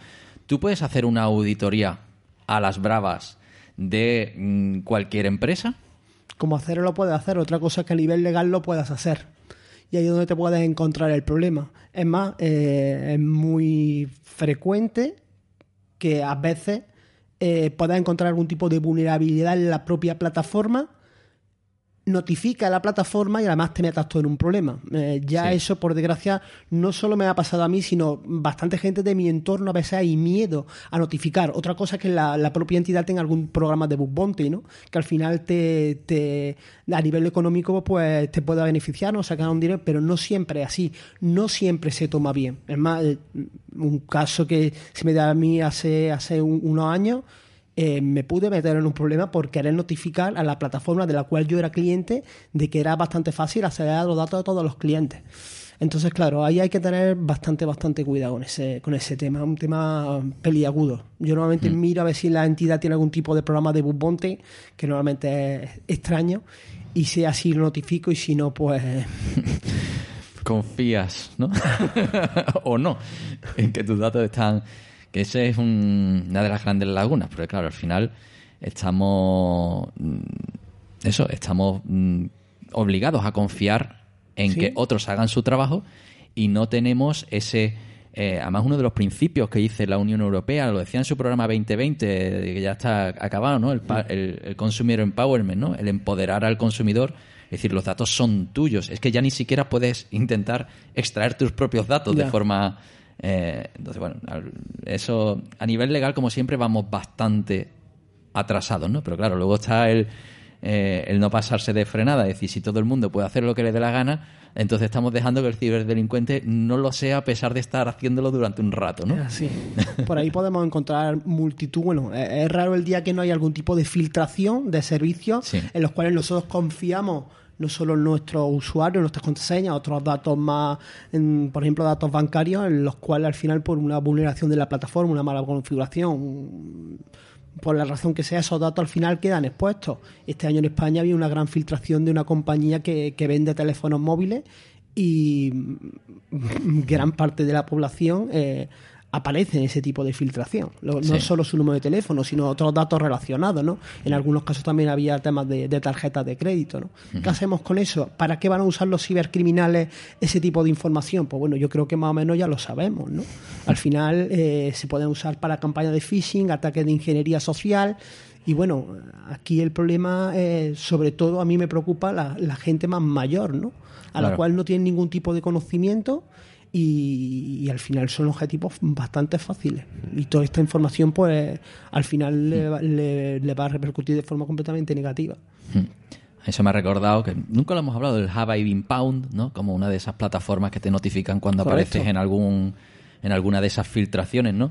Tú puedes hacer una auditoría a las bravas de mm, cualquier empresa. como hacerlo lo puedes hacer, otra cosa es que a nivel legal lo puedas hacer. Y ahí es donde te puedes encontrar el problema. Es más, eh, es muy frecuente que a veces eh, puedas encontrar algún tipo de vulnerabilidad en la propia plataforma, notifica a la plataforma y además te metas todo en un problema. Eh, ya Sí. eso, por desgracia, no solo me ha pasado a mí, sino bastante gente de mi entorno a veces hay miedo a notificar. Otra cosa es que la, la propia entidad tenga algún programa de bug bounty, ¿no? Que al final te, te a nivel económico pues te pueda beneficiar o sacar un dinero, pero no siempre es así. No siempre se toma bien. Es más, eh, un caso que se me da a mí hace, hace un- unos años, eh, me pude meter en un problema por querer notificar a la plataforma de la cual yo era cliente de que era bastante fácil acceder a los datos de todos los clientes. Entonces, claro, ahí hay que tener bastante, bastante cuidado con ese, con ese tema, un tema peliagudo. Yo normalmente miro a ver si la entidad tiene algún tipo de programa de bounty, que normalmente es extraño, y si así lo notifico y si no, pues confías, ¿no? o no, en que tus datos están... Que ese es un- una de las grandes lagunas, porque claro, al final estamos... mm, Eso, estamos mm, obligados a confiar en Sí. que otros hagan su trabajo y no tenemos ese... eh, además, uno de los principios que dice la Unión Europea, lo decía en su programa 2020, de que ya está acabado, ¿no? El, el, el Consumer Empowerment, ¿no? El empoderar al consumidor. Es decir, los datos son tuyos. Es que ya ni siquiera puedes intentar extraer tus propios datos de forma... eh, entonces, bueno, eso a nivel legal, como siempre, vamos bastante atrasados, ¿no? Pero claro, luego está el, eh, el no pasarse de frenada, es decir, si todo el mundo puede hacer lo que le dé la gana, entonces estamos dejando que el ciberdelincuente no lo sea a pesar de estar haciéndolo durante un rato, ¿no? Así. Por ahí podemos encontrar multitud. Bueno, es es raro el día que no hay algún tipo de filtración de servicios Sí. en los cuales nosotros confiamos no solo nuestros usuarios, nuestras contraseñas, otros datos más, por ejemplo, datos bancarios, en los cuales al final por una vulneración de la plataforma, una mala configuración, por la razón que sea, esos datos al final quedan expuestos. Este año en España había una gran filtración de una compañía que, que vende teléfonos móviles y gran parte de la población eh, aparece en ese tipo de filtración. Lo- No solo su número de teléfono, sino otros datos relacionados, ¿no? En algunos casos también había temas de, de tarjetas de crédito, ¿no? ¿Qué hacemos con eso? ¿Para qué van a usar los cibercriminales ese tipo de información? Pues bueno, yo creo que más o menos ya lo sabemos, ¿no? Al final eh, se pueden usar para campañas de phishing, ataques de ingeniería social, y bueno, aquí el problema, eh, sobre todo a mí me preocupa la, la gente más mayor, ¿no? A la cual no tiene ningún tipo de conocimiento y, y al final son objetivos bastante fáciles. Y toda esta información, pues al final le, va- le- le va a repercutir de forma completamente negativa. Eso me ha recordado que nunca lo hemos hablado del Have I Been Pound, ¿no? Como una de esas plataformas que te notifican cuando Correcto. apareces en algún en alguna de esas filtraciones, ¿no?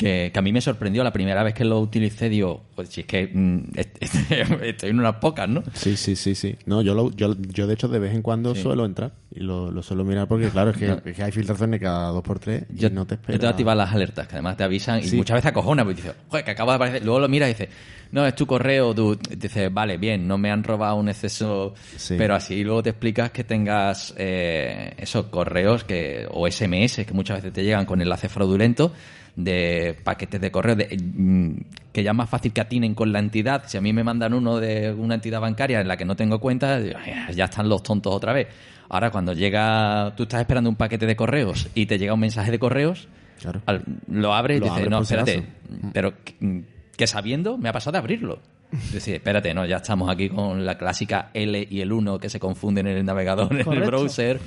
Que, que a mí me sorprendió la primera vez que lo utilicé, digo, pues si es que mm, est- estoy en unas pocas, ¿no? Sí, sí, sí, sí. No, yo, lo- yo, yo de hecho de vez en cuando Sí. suelo entrar y lo, lo suelo mirar porque claro, es que, es que hay filtraciones cada dos por tres y Yo, no te yo esperas. tengo que activar las alertas, que además te avisan y muchas veces acojona, porque dices, joder, que acaba de aparecer. Luego lo miras y dices, no, es tu correo, tú dices, vale, bien, no me han robado un exceso, Sí. pero así luego te explicas que tengas eh, esos correos que o SMS que muchas veces te llegan con enlaces fraudulentos de paquetes de correo de, mm, que ya es más fácil que atinen con la entidad. Si a mí me mandan uno de una entidad bancaria en la que no tengo cuenta, "Ay, ya están los tontos otra vez. Ahora, cuando llega, tú estás esperando un paquete de correos y te llega un mensaje de correos, Claro. Al- lo abres y dices, no, espérate, pero que, que sabiendo me ha pasado de abrirlo. Es decir, espérate, no, ya estamos aquí con la clásica L y el 1 que se confunden en el navegador, en el browser,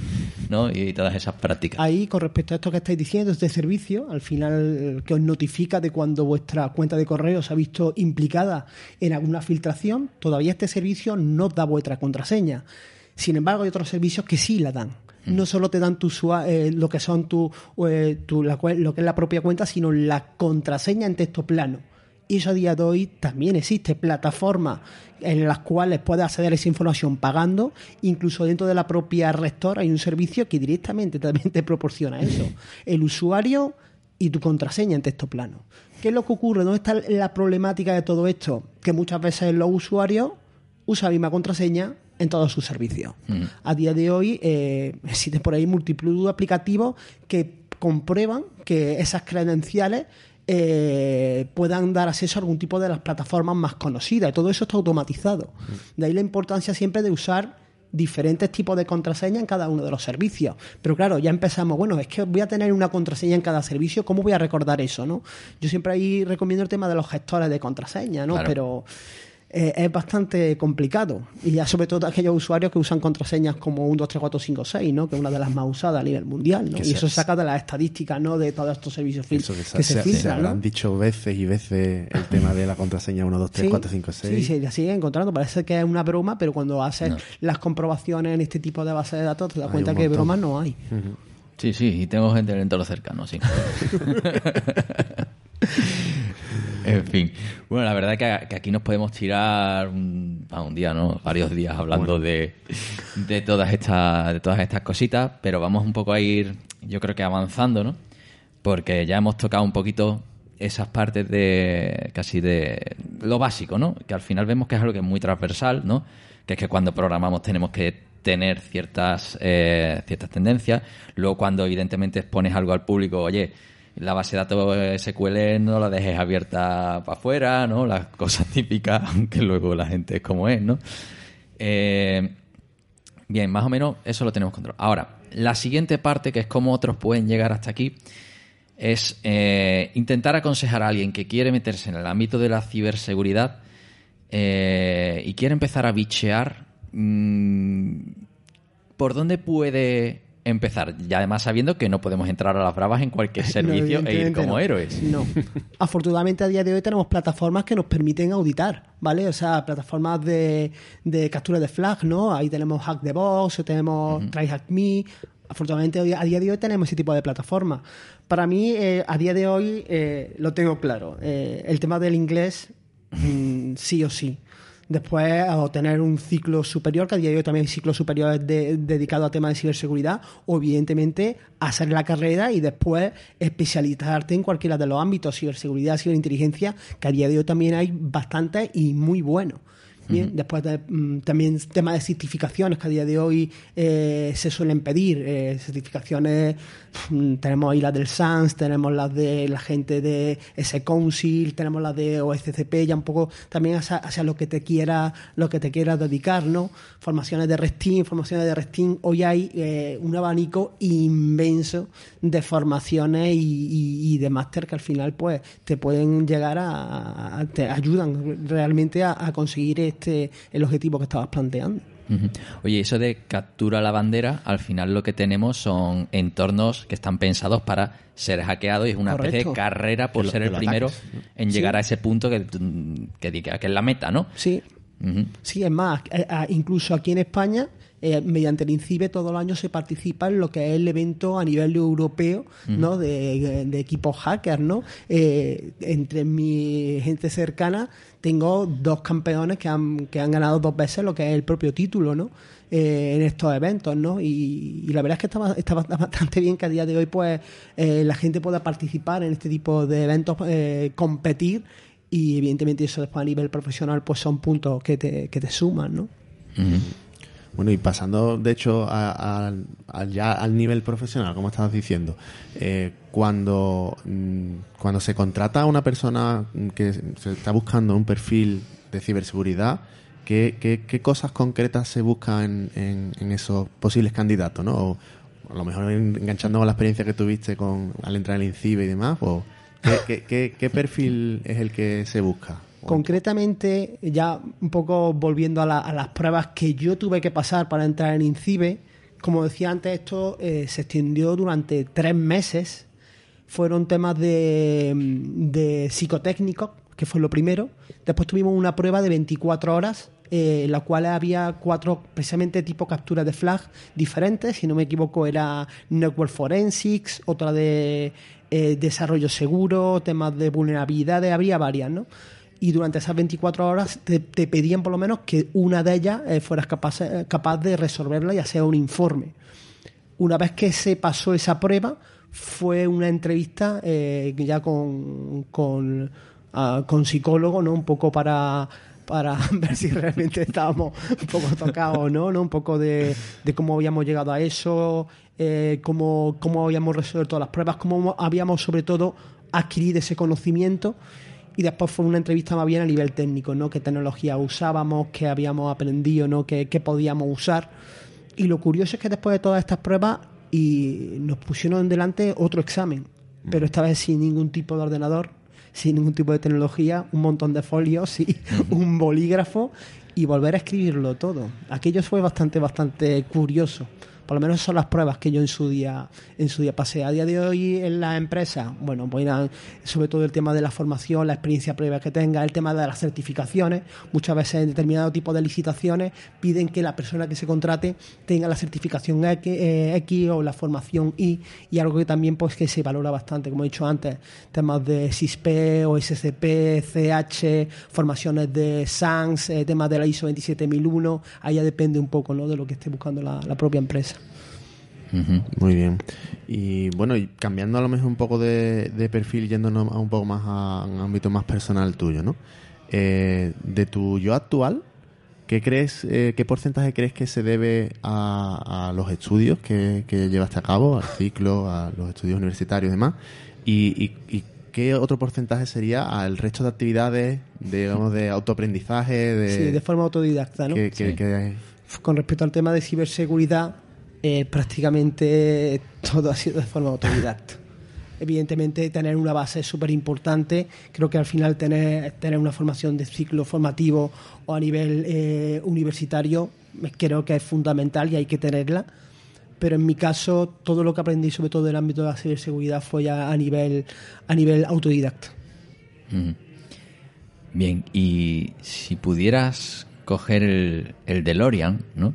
¿no? Y todas esas prácticas. Ahí, con respecto a esto que estáis diciendo, este servicio, al final, que os notifica de cuando vuestra cuenta de correo se ha visto implicada en alguna filtración, todavía este servicio no da vuestra contraseña. Sin embargo, hay otros servicios que sí la dan. No solo te dan tu eh, lo que son tu, eh, tu- la lo que es la propia cuenta, sino la contraseña en texto plano. Y eso a día de hoy también existe plataformas en las cuales puedes acceder a esa información pagando. Incluso dentro de la propia Rector hay un servicio que directamente también te proporciona eso. El usuario y tu contraseña en texto plano. ¿Qué es lo que ocurre? ¿Dónde está la problemática de todo esto? Que muchas veces los usuarios usan la misma contraseña en todos sus servicios. A día de hoy eh, existen por ahí multitud de aplicativos que comprueban que esas credenciales eh, puedan dar acceso a algún tipo de las plataformas más conocidas. Y todo eso está automatizado. De ahí la importancia siempre de usar diferentes tipos de contraseña en cada uno de los servicios. Pero claro, ya empezamos, bueno, es que voy a tener una contraseña en cada servicio, ¿cómo voy a recordar eso, no? Yo siempre ahí recomiendo el tema de los gestores de contraseña, ¿no? Claro. Pero eh, es bastante complicado. Y ya sobre todo aquellos usuarios que usan contraseñas como 1, 2, 3, 4, 5, 6, ¿no? Que es una de las más usadas a nivel mundial, ¿no? Y eso se saca de las estadísticas, ¿no? De todos estos servicios que, que, se, se, se filtran, ¿no? habrán dicho veces y veces el tema de la contraseña 1, 2, 3, 4, 5, 6. Sí, se la sigue encontrando. Parece que es una broma, pero cuando haces No. las comprobaciones en este tipo de bases de datos, te das Hay cuenta que bromas no hay. Sí, sí, y tengo gente en el entorno cercano, sí. en fin. Bueno, la verdad que, que aquí nos podemos tirar un, a un día, ¿no? Varios días hablando de, de todas estas de todas estas cositas, pero vamos un poco a ir, yo creo que avanzando, ¿no? Porque ya hemos tocado un poquito esas partes de casi de lo básico, ¿no? Que al final vemos que es algo que es muy transversal, ¿no? Que es que cuando programamos tenemos que tener ciertas eh, ciertas tendencias. Luego cuando evidentemente expones algo al público, oye, la base de datos SQL no la dejes abierta para afuera, ¿no? Las cosas típicas, aunque luego la gente es como es, ¿no? Eh, Bien, más o menos eso lo tenemos controlado. Ahora, la siguiente parte, que es cómo otros pueden llegar hasta aquí, es eh, intentar aconsejar a alguien que quiere meterse en el ámbito de la ciberseguridad eh, y quiere empezar a bichear mm, por dónde puede empezar. Y además sabiendo que no podemos entrar a las bravas en cualquier servicio No, e ir como no. héroes. No. Afortunadamente a día de hoy tenemos plataformas que nos permiten auditar, ¿vale? O sea, plataformas de, de captura de flag, ¿no? Ahí tenemos Hack the Box, tenemos TryHackMe. Afortunadamente a día de hoy tenemos ese tipo de plataformas. Para mí, eh, a día de hoy, eh, lo tengo claro. Eh, el tema del inglés, mm, sí o sí. Después, o tener un ciclo superior, que a día de hoy también hay ciclos superiores de- dedicados a temas de ciberseguridad, o evidentemente hacer la carrera y después especializarte en cualquiera de los ámbitos, ciberseguridad, ciberinteligencia, que a día de hoy también hay bastantes y muy buenos. Bien, después de, mm, también temas de certificaciones que a día de hoy eh, se suelen pedir. eh, certificaciones, mm, tenemos ahí las del SANS, tenemos las de la gente de ese Council, tenemos las de OSCP, ya un poco también hacia, hacia lo que te quiera, lo que te quieras dedicar, ¿no? Formaciones de Restin, formaciones de Restin. Hoy hay eh, un abanico inmenso de formaciones y, y- y de máster que al final pues te pueden llegar a, a- te ayudan realmente a, a conseguir este el objetivo que estabas planteando. Oye, eso de captura la bandera, al final lo que tenemos son entornos que están pensados para ser hackeados y es una especie de carrera por Que ser el lo primero ataques, en llegar a ese punto que, que es la meta, ¿no? Sí. Sí, es más, incluso aquí en España, eh, mediante el INCIBE, todo el año se participa en lo que es el evento a nivel europeo, ¿no? De, de equipos hackers, ¿no? Eh, entre mi gente cercana tengo dos campeones que han, que han ganado dos veces lo que es el propio título, ¿no? Eh, en estos eventos, ¿no? Y, y la verdad es que está, está ba- bastante bien que a día de hoy, pues, eh, la gente pueda participar en este tipo de eventos, eh, competir y evidentemente eso después a nivel profesional pues son puntos que te, que te suman, ¿no? Bueno, y pasando, de hecho, a- a- a- ya al nivel profesional, como estabas diciendo, eh, cuando, mm, cuando se contrata a una persona que se está buscando un perfil de ciberseguridad, ¿qué, qué, qué cosas concretas se buscan en, esos posibles candidatos? ¿no? O a lo mejor enganchando con la experiencia que tuviste con al entrar en el INCIBE y demás, pues, ¿qué, perfil es el que se busca? Concretamente, ya un poco volviendo a, las pruebas que yo tuve que pasar para entrar en INCIBE, como decía antes, esto eh, se extendió durante tres meses. Fueron temas de, de psicotécnicos, que fue lo primero. Después tuvimos una prueba de 24 horas eh, en la cual había cuatro precisamente tipo capturas de flag diferentes, si no me equivoco era Network Forensics, otra de eh, desarrollo seguro, temas de vulnerabilidades, habría varias, ¿no? Y durante esas 24 horas te, pedían por lo menos que una de ellas eh, fueras capaz, capaz de resolverla, ya sea un informe. Una vez que se pasó esa prueba, fue una entrevista ya con, con, ah, con psicólogo, ¿no? Un poco para para ver si realmente estábamos un poco tocados o no, ¿no? Un poco de, cómo habíamos llegado a eso, eh, cómo, cómo habíamos resuelto las pruebas, cómo habíamos sobre todo adquirido ese conocimiento y después fue una entrevista más bien a nivel técnico, ¿no? Qué tecnología usábamos, qué habíamos aprendido, ¿no? Qué, qué podíamos usar. Y lo curioso es que después de todas estas pruebas y nos pusieron delante otro examen, pero esta vez sin ningún tipo de ordenador, sin ningún tipo de tecnología, un montón de folios y un bolígrafo y volver a escribirlo todo. Aquello fue bastante, bastante curioso. Por lo menos son las pruebas que yo en su día, en su día pasé. A día de hoy en la empresa, bueno, pues sobre todo el tema de la formación, la experiencia previa que tenga, el tema de las certificaciones. Muchas veces en determinado tipo de licitaciones piden que la persona que se contrate tenga la certificación X, eh, o la formación Y, y algo que también pues que se valora bastante, como he dicho antes, temas de SISP o SCP, CH, formaciones de SANS, eh, temas de la ISO 27001, ahí ya depende un poco ¿no? de lo que esté buscando la propia empresa. Muy bien. Y bueno, y cambiando a lo mejor un poco de, perfil, yéndonos a un poco más a un ámbito más personal tuyo, ¿no? Eh, de tu yo actual, ¿qué crees, eh, qué porcentaje crees que se debe a, los estudios que, llevaste a cabo, al ciclo, a los estudios universitarios y demás? Y, qué otro porcentaje sería al resto de actividades, digamos, de autoaprendizaje? De, sí, de forma autodidacta, ¿no? Con respecto al tema de ciberseguridad, eh, prácticamente todo ha sido de forma autodidacta. Evidentemente, tener una base es súper importante. Creo que al final tener, tener una formación de ciclo formativo o a nivel eh, universitario creo que es fundamental y hay que tenerla. Pero en mi caso, todo lo que aprendí, sobre todo del ámbito de la ciberseguridad, fue ya a nivel, a nivel autodidacta. Bien, y si pudieras coger el, el DeLorean, ¿no?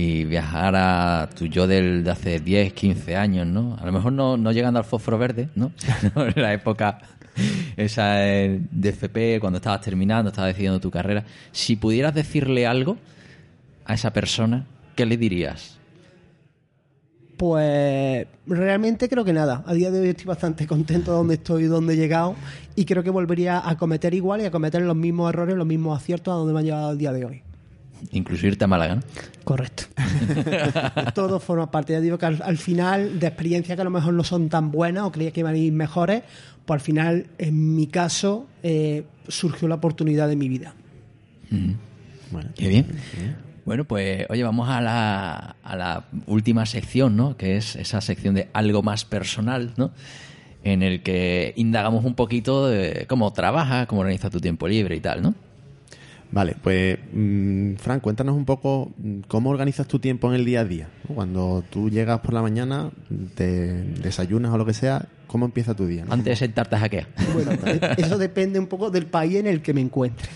Y viajar a tu yo del, de hace 10, 15 años, ¿no? A lo mejor no, no llegando al fósforo verde, ¿no? la época esa de FP, cuando estabas terminando, estabas decidiendo tu carrera. Si pudieras decirle algo a esa persona, ¿qué le dirías? Pues realmente creo que nada. A día de hoy estoy bastante contento de donde estoy donde he llegado y creo que volvería a cometer igual y a cometer los mismos errores, los mismos aciertos a donde me ha llevado el día de hoy. Incluso irte a Málaga, Correcto. Todo forma parte. Ya digo que al, final, de experiencias que a lo mejor no son tan buenas o creía que iban a ir mejores, pues al final, en mi caso, eh, surgió la oportunidad de mi vida. Bueno, qué bien. Bueno, pues oye, vamos a la, a la última sección, ¿no? Que es esa sección de algo más personal, ¿no? En el que indagamos un poquito de cómo trabajas, cómo organizas tu tiempo libre y tal, ¿no? Vale, pues mm, Fran, cuéntanos un poco mm, cómo organizas tu tiempo en el día a día. Cuando tú llegas por la mañana, te desayunas o lo que sea, ¿cómo empieza tu día? Antes de sentarte a hackear. Bueno, eso depende un poco del país en el que me encuentre.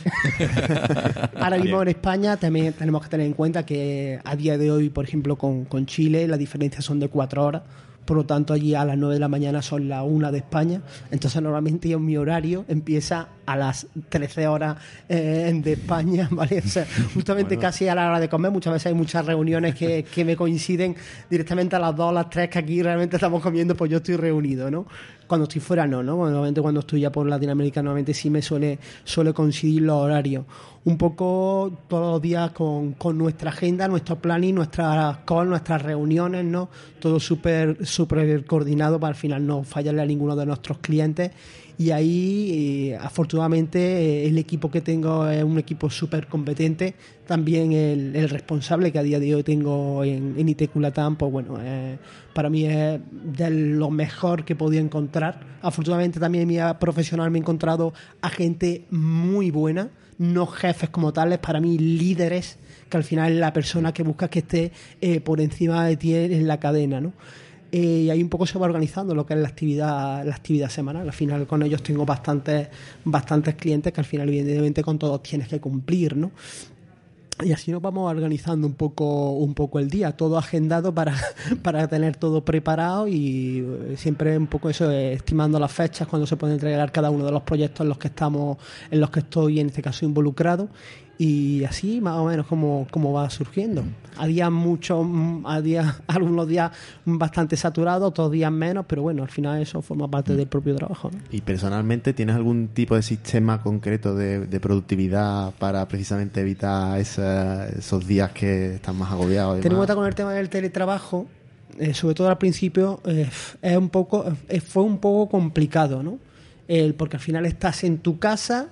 Ahora mismo en España también tenemos que tener en cuenta que a día de hoy, por ejemplo, con, con Chile, las diferencias son de cuatro horas por lo tanto allí a las 9 de la mañana son las 1 de España, entonces normalmente yo mi horario empieza a las 13 horas eh, de España, ¿vale? O sea, justamente casi a la hora de comer, muchas veces hay muchas reuniones que, que me coinciden directamente a las 2 o las 3 que aquí realmente estamos comiendo, pues yo estoy reunido, ¿no? Cuando estoy fuera no, ¿no? Normalmente cuando estoy ya por Latinoamérica normalmente sí me suele, suele coincidir los horarios. Un poco todos los días con, con nuestra agenda, nuestro planning, nuestras calls, nuestras reuniones, ¿no? Todo súper súper coordinado para al final no fallarle a ninguno de nuestros clientes y ahí eh, afortunadamente eh, el equipo que tengo es un equipo súper competente, también el, responsable que a día de hoy tengo en, en IT pues bueno, para mí es de lo mejor que podía encontrar. Afortunadamente también mi profesional me he encontrado a gente muy buena, no jefes como tales, para mí líderes, que al final la persona que busca que esté eh, por encima de ti en la cadena, ¿no? Eh, y ahí un poco se va organizando lo que es la actividad, la actividad semanal. Al final con ellos tengo bastantes, bastantes clientes que al final evidentemente con todos tienes que cumplir, ¿no? y así nos vamos organizando un poco un poco el día todo agendado para, para tener todo preparado y eh, siempre un poco eso estimando las fechas cuando se puede entregar cada uno de los proyectos en los que estamos en los que estoy en este caso involucrado y así más o menos como, como va surgiendo. A días mucho, a días, algunos días bastante saturados, otros días menos, pero bueno, al final eso forma parte del propio trabajo. ¿Y personalmente tienes algún tipo de sistema concreto de, productividad para precisamente evitar esos días que están más agobiados? Ten en cuenta con el tema del teletrabajo, eh, sobre todo al principio, eh, es un poco, eh, fue un poco complicado, ¿no? El, porque al final estás en tu casa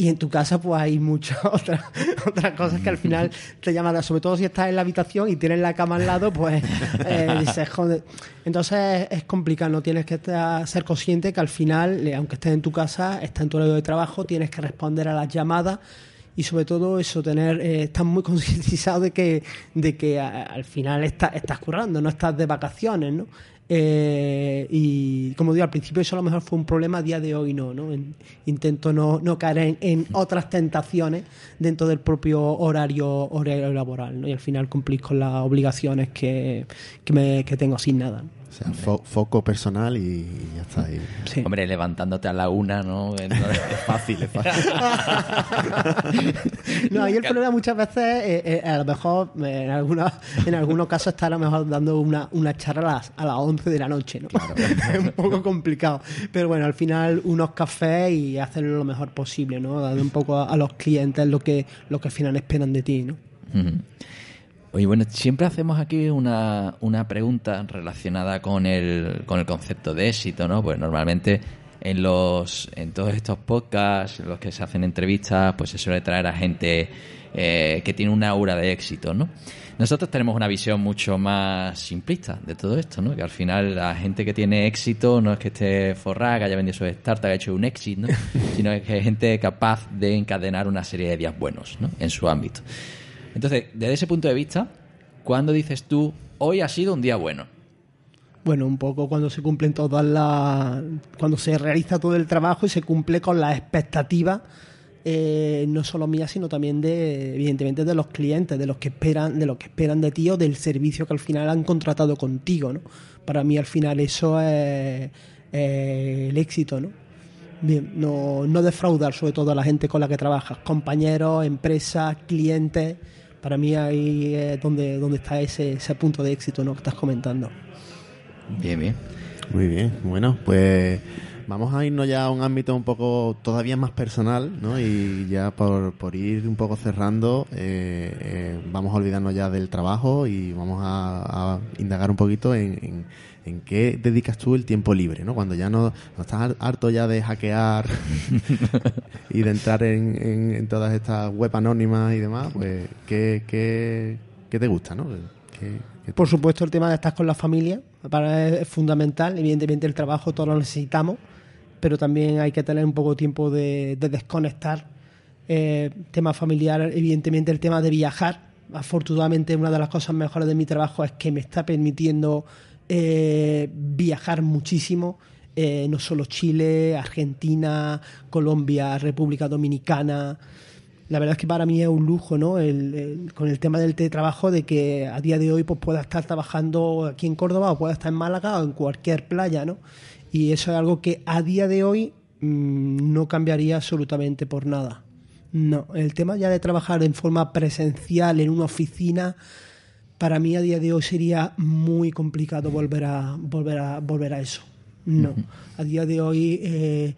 y en tu casa pues hay muchas otras otras cosas que al final te llaman, sobre todo si estás en la habitación y tienes la cama al lado, pues eh, dices, joder. Entonces es complicado, no tienes que ser consciente que al final, eh, aunque estés en tu casa, estás en tu horario de trabajo, tienes que responder a las llamadas y sobre todo eso, tener, eh, estar muy concientizado de que, de que al final estás currando, no estás de vacaciones, ¿no? Eh, y como digo, al principio eso a lo mejor fue un problema, a día de hoy no. ¿no? intento no, no caer en, otras tentaciones dentro del propio horario, horario laboral ¿no? y al final cumplir con las obligaciones que, que, me, tengo asignadas. O sea, foco personal y, ya está ahí. Hombre, levantándote a la una, ¿no? es fácil, es fácil. no, ahí el problema muchas veces, eh, eh, a lo mejor, en, algunos, en algunos casos, está a lo mejor dando una, una charla a las, a las 11 de la noche, ¿no? es un poco complicado. Pero bueno, al final, unos cafés y hacerlo lo mejor posible, ¿no? Dar un poco a, los clientes lo que, lo que al final esperan de ti, ¿no? Oye, bueno, siempre hacemos aquí una, una pregunta relacionada con el, con el concepto de éxito, ¿no? Pues normalmente en los en todos estos podcasts, en los que se hacen entrevistas, pues se suele traer a gente eh, que tiene una aura de éxito, ¿no? Nosotros tenemos una visión mucho más simplista de todo esto, ¿no? Que al final la gente que tiene éxito no es que esté forrada, que haya vendido su startup, que haya hecho un éxito, ¿no? sino que es gente capaz de encadenar una serie de días buenos, ¿no? En su ámbito. Entonces, desde ese punto de vista, ¿cuándo dices tú, hoy ha sido un día bueno? Bueno, un poco cuando se cumplen todas las. cuando se realiza todo el trabajo y se cumple con las expectativas, eh, no solo mías, sino también de, evidentemente, de los clientes, de los que esperan, de los que esperan de ti o del servicio que al final han contratado contigo, ¿no? Para mí, al final, eso es, el éxito, ¿no? No, no defraudar sobre todo a la gente con la que trabajas, compañeros, empresas, clientes para mí ahí es donde, donde está ese, ese punto de éxito ¿no? que estás comentando. Bien, bien. Muy bien. Bueno, pues vamos a irnos ya a un ámbito un poco todavía más personal, ¿no? Y ya por, por ir un poco cerrando, eh, eh, vamos a olvidarnos ya del trabajo y vamos a, indagar un poquito en en qué dedicas tú el tiempo libre, ¿no? Cuando ya no, estás harto ya de hackear y de entrar en, todas estas web anónimas y demás, pues ¿qué, qué, te gusta, no? Por supuesto, el tema de estar con la familia para es fundamental. Evidentemente, el trabajo todos lo necesitamos, pero también hay que tener un poco de tiempo de, desconectar. Eh, tema familiar, evidentemente, el tema de viajar. Afortunadamente, una de las cosas mejores de mi trabajo es que me está permitiendo eh, viajar muchísimo. Eh, no solo Chile, Argentina, Colombia, República Dominicana. La verdad es que para mí es un lujo, ¿no? con el tema del teletrabajo, de que a día de hoy pues, pueda estar trabajando aquí en Córdoba o pueda estar en Málaga o en cualquier playa, ¿no? Y eso es algo que a día de hoy mm, no cambiaría absolutamente por nada. No, el tema ya de trabajar en forma presencial en una oficina para mí a día de hoy sería muy complicado volver a volver a volver a eso. No, a día de hoy eh,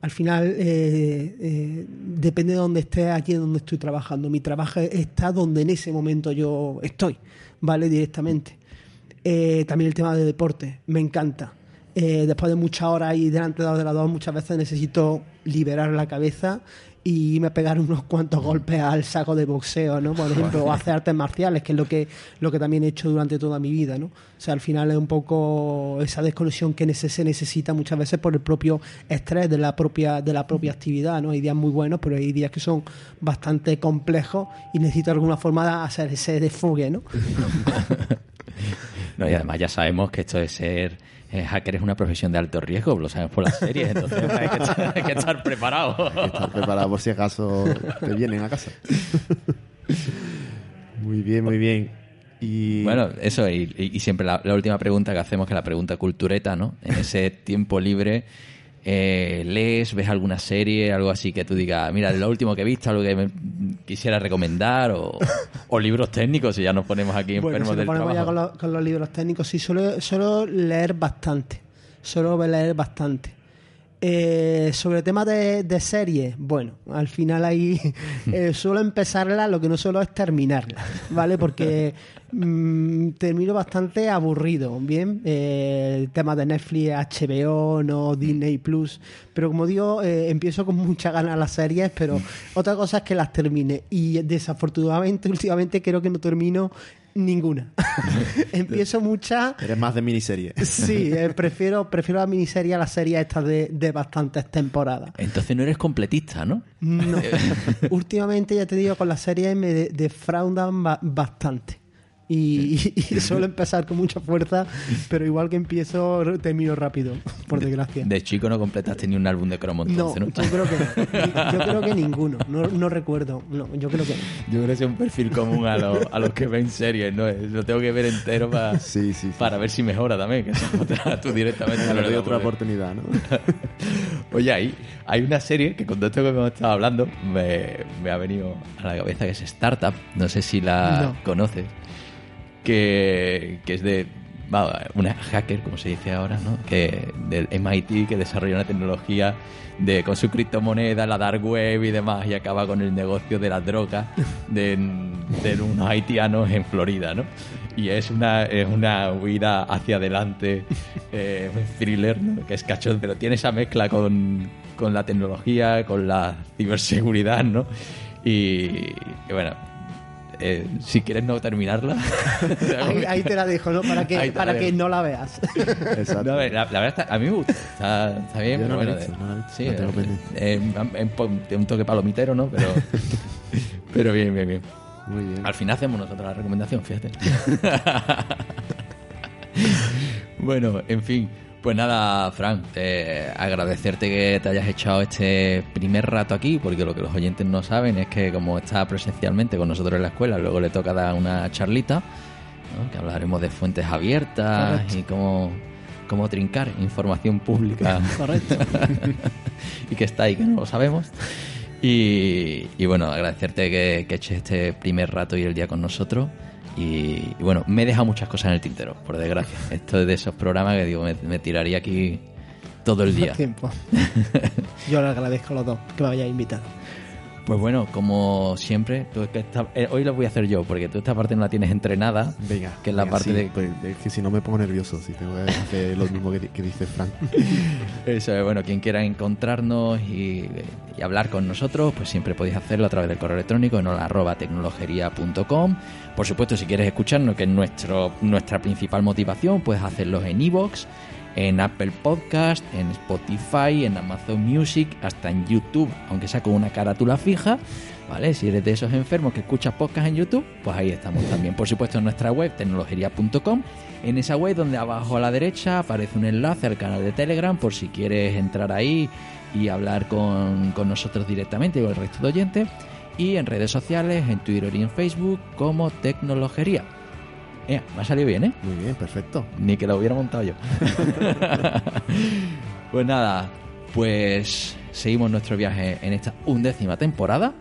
al final eh, eh, depende de dónde esté aquí donde estoy trabajando. Mi trabajo está donde en ese momento yo estoy, vale directamente. también el tema de deporte, me encanta. después de muchas horas ahí delante del ordenador, muchas veces necesito liberar la cabeza y me pegar unos cuantos golpes al saco de boxeo, ¿no? Por ejemplo, o hacer artes marciales, que es lo que, lo que también he hecho durante toda mi vida, ¿no? O sea, al final es un poco esa desconexión que se necesita muchas veces por el propio estrés de la propia, de la propia actividad, ¿no? Hay días muy buenos, pero hay días que son bastante complejos y necesito de alguna forma de hacer ese desfogue, ¿no? no, y además ya sabemos que esto de ser eh, hacker es una profesión de alto riesgo, lo sabemos por las series, entonces hay que estar, preparado. Hay que estar preparado por si acaso te vienen a casa. muy bien, muy bien. Y... Bueno, eso, y, siempre la, la, última pregunta que hacemos, que es la pregunta cultureta, ¿no? En ese tiempo libre eh, lees, ves alguna serie, algo así que tú digas, mira, lo último que he visto, algo que me quisiera recomendar, o, libros técnicos, si ya nos ponemos aquí enfermos bueno, si nos ponemos ya con, los libros técnicos, sí, suelo, suelo leer bastante, suelo leer bastante. Eh, sobre temas de, de series, bueno, al final ahí eh, suelo empezarla, lo que no suelo es terminarla, ¿vale? Porque mm, termino bastante aburrido, ¿bien? Eh, el tema de Netflix, HBO, no Disney Plus, pero como digo, eh, empiezo con mucha ganas las series, pero otra cosa es que las termine y desafortunadamente últimamente creo que no termino Ninguna. Empiezo muchas. Eres más de miniserie. sí, eh, prefiero, prefiero la miniserie a la serie esta de, de, bastantes temporadas. Entonces no eres completista, ¿no? No. Últimamente, ya te digo, con la serie me defraudan bastante y, suelo empezar con mucha fuerza, pero igual que empiezo, termino rápido, por desgracia. De, chico no completaste ni un álbum de cromo entonces, no, Yo, creo que, yo creo que ninguno, no, no, recuerdo, no, yo creo que Yo creo que es un perfil común a, a los que ven series, ¿no? Lo tengo que ver entero para, sí, sí, para ver si mejora también, que tú directamente le doy otra oportunidad, ¿no? Oye, ahí hay una serie que con todo esto que hemos estado hablando me, me ha venido a la cabeza que es Startup, no sé si la conoces que, es de una hacker, como se dice ahora, ¿no? que del MIT que desarrolla una tecnología de con su criptomoneda, la dark web y demás, y acaba con el negocio de la droga de, unos haitianos en Florida, ¿no? Y es una, es una huida hacia adelante, eh, un thriller, que es cachón, pero tiene esa mezcla con, con la tecnología, con la ciberseguridad, ¿no? y bueno, eh, si quieres no terminarla. ahí, te la dejo, ¿no? Para que, para que no la veas. Exacto. No, la, verdad, a mí me gusta. Está, bien, pero bueno. sí, eh, un toque palomitero, ¿no? Pero, pero bien, bien, bien. Muy bien. Al final hacemos nosotros la recomendación, fíjate. bueno, en fin. Pues nada, Fran, agradecerte que te hayas echado este primer rato aquí, porque lo que los oyentes no saben es que como está presencialmente con nosotros en la escuela, luego le toca dar una charlita, que hablaremos de fuentes abiertas y cómo, cómo trincar información pública. Correcto. y que está ahí, que no lo sabemos. Y, bueno, agradecerte que, que eches este primer rato y el día con nosotros. Y, bueno, me he dejado muchas cosas en el tintero, por desgracia. Esto es de esos programas que digo, me, tiraría aquí todo el día. Tiempo. Yo le agradezco a los dos que me hayáis invitado. Pues bueno, como siempre, eh, hoy lo voy a hacer yo, porque tú esta parte no la tienes entrenada. Venga, que es la parte de. Pues, es que si no me pongo nervioso, si tengo que hacer lo mismo que, dice Frank. Eso es, bueno, quien quiera encontrarnos y, hablar con nosotros, pues siempre podéis hacerlo a través del correo electrónico en arroba tecnologería.com. Por supuesto, si quieres escucharnos, que es nuestro, nuestra principal motivación, puedes hacerlo en iVoox en Apple Podcast, en Spotify, en Amazon Music, hasta en YouTube, aunque sea con una carátula fija. ¿Vale? Si eres de esos enfermos que escuchas podcast en YouTube, pues ahí estamos también. Por supuesto, en nuestra web, tecnologería.com. En esa web, donde abajo a la derecha aparece un enlace al canal de Telegram, por si quieres entrar ahí y hablar con, con nosotros directamente o el resto de oyentes. Y en redes sociales, en Twitter y en Facebook, como Tecnologería. Eh, me ha salido bien, ¿eh? Muy bien, perfecto. Ni que lo hubiera montado yo. pues nada, pues seguimos nuestro viaje en esta undécima temporada.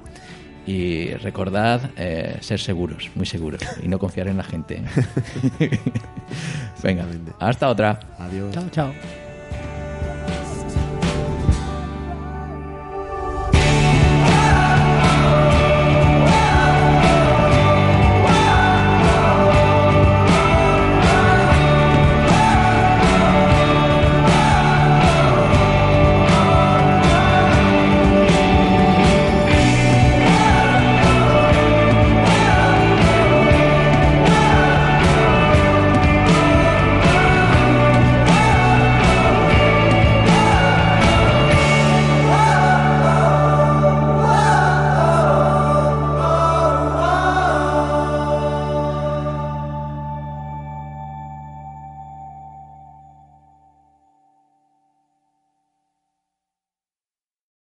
Y recordad eh, ser seguros, muy seguros, y no confiar en la gente. Venga, hasta otra. Adiós. Chao, chao.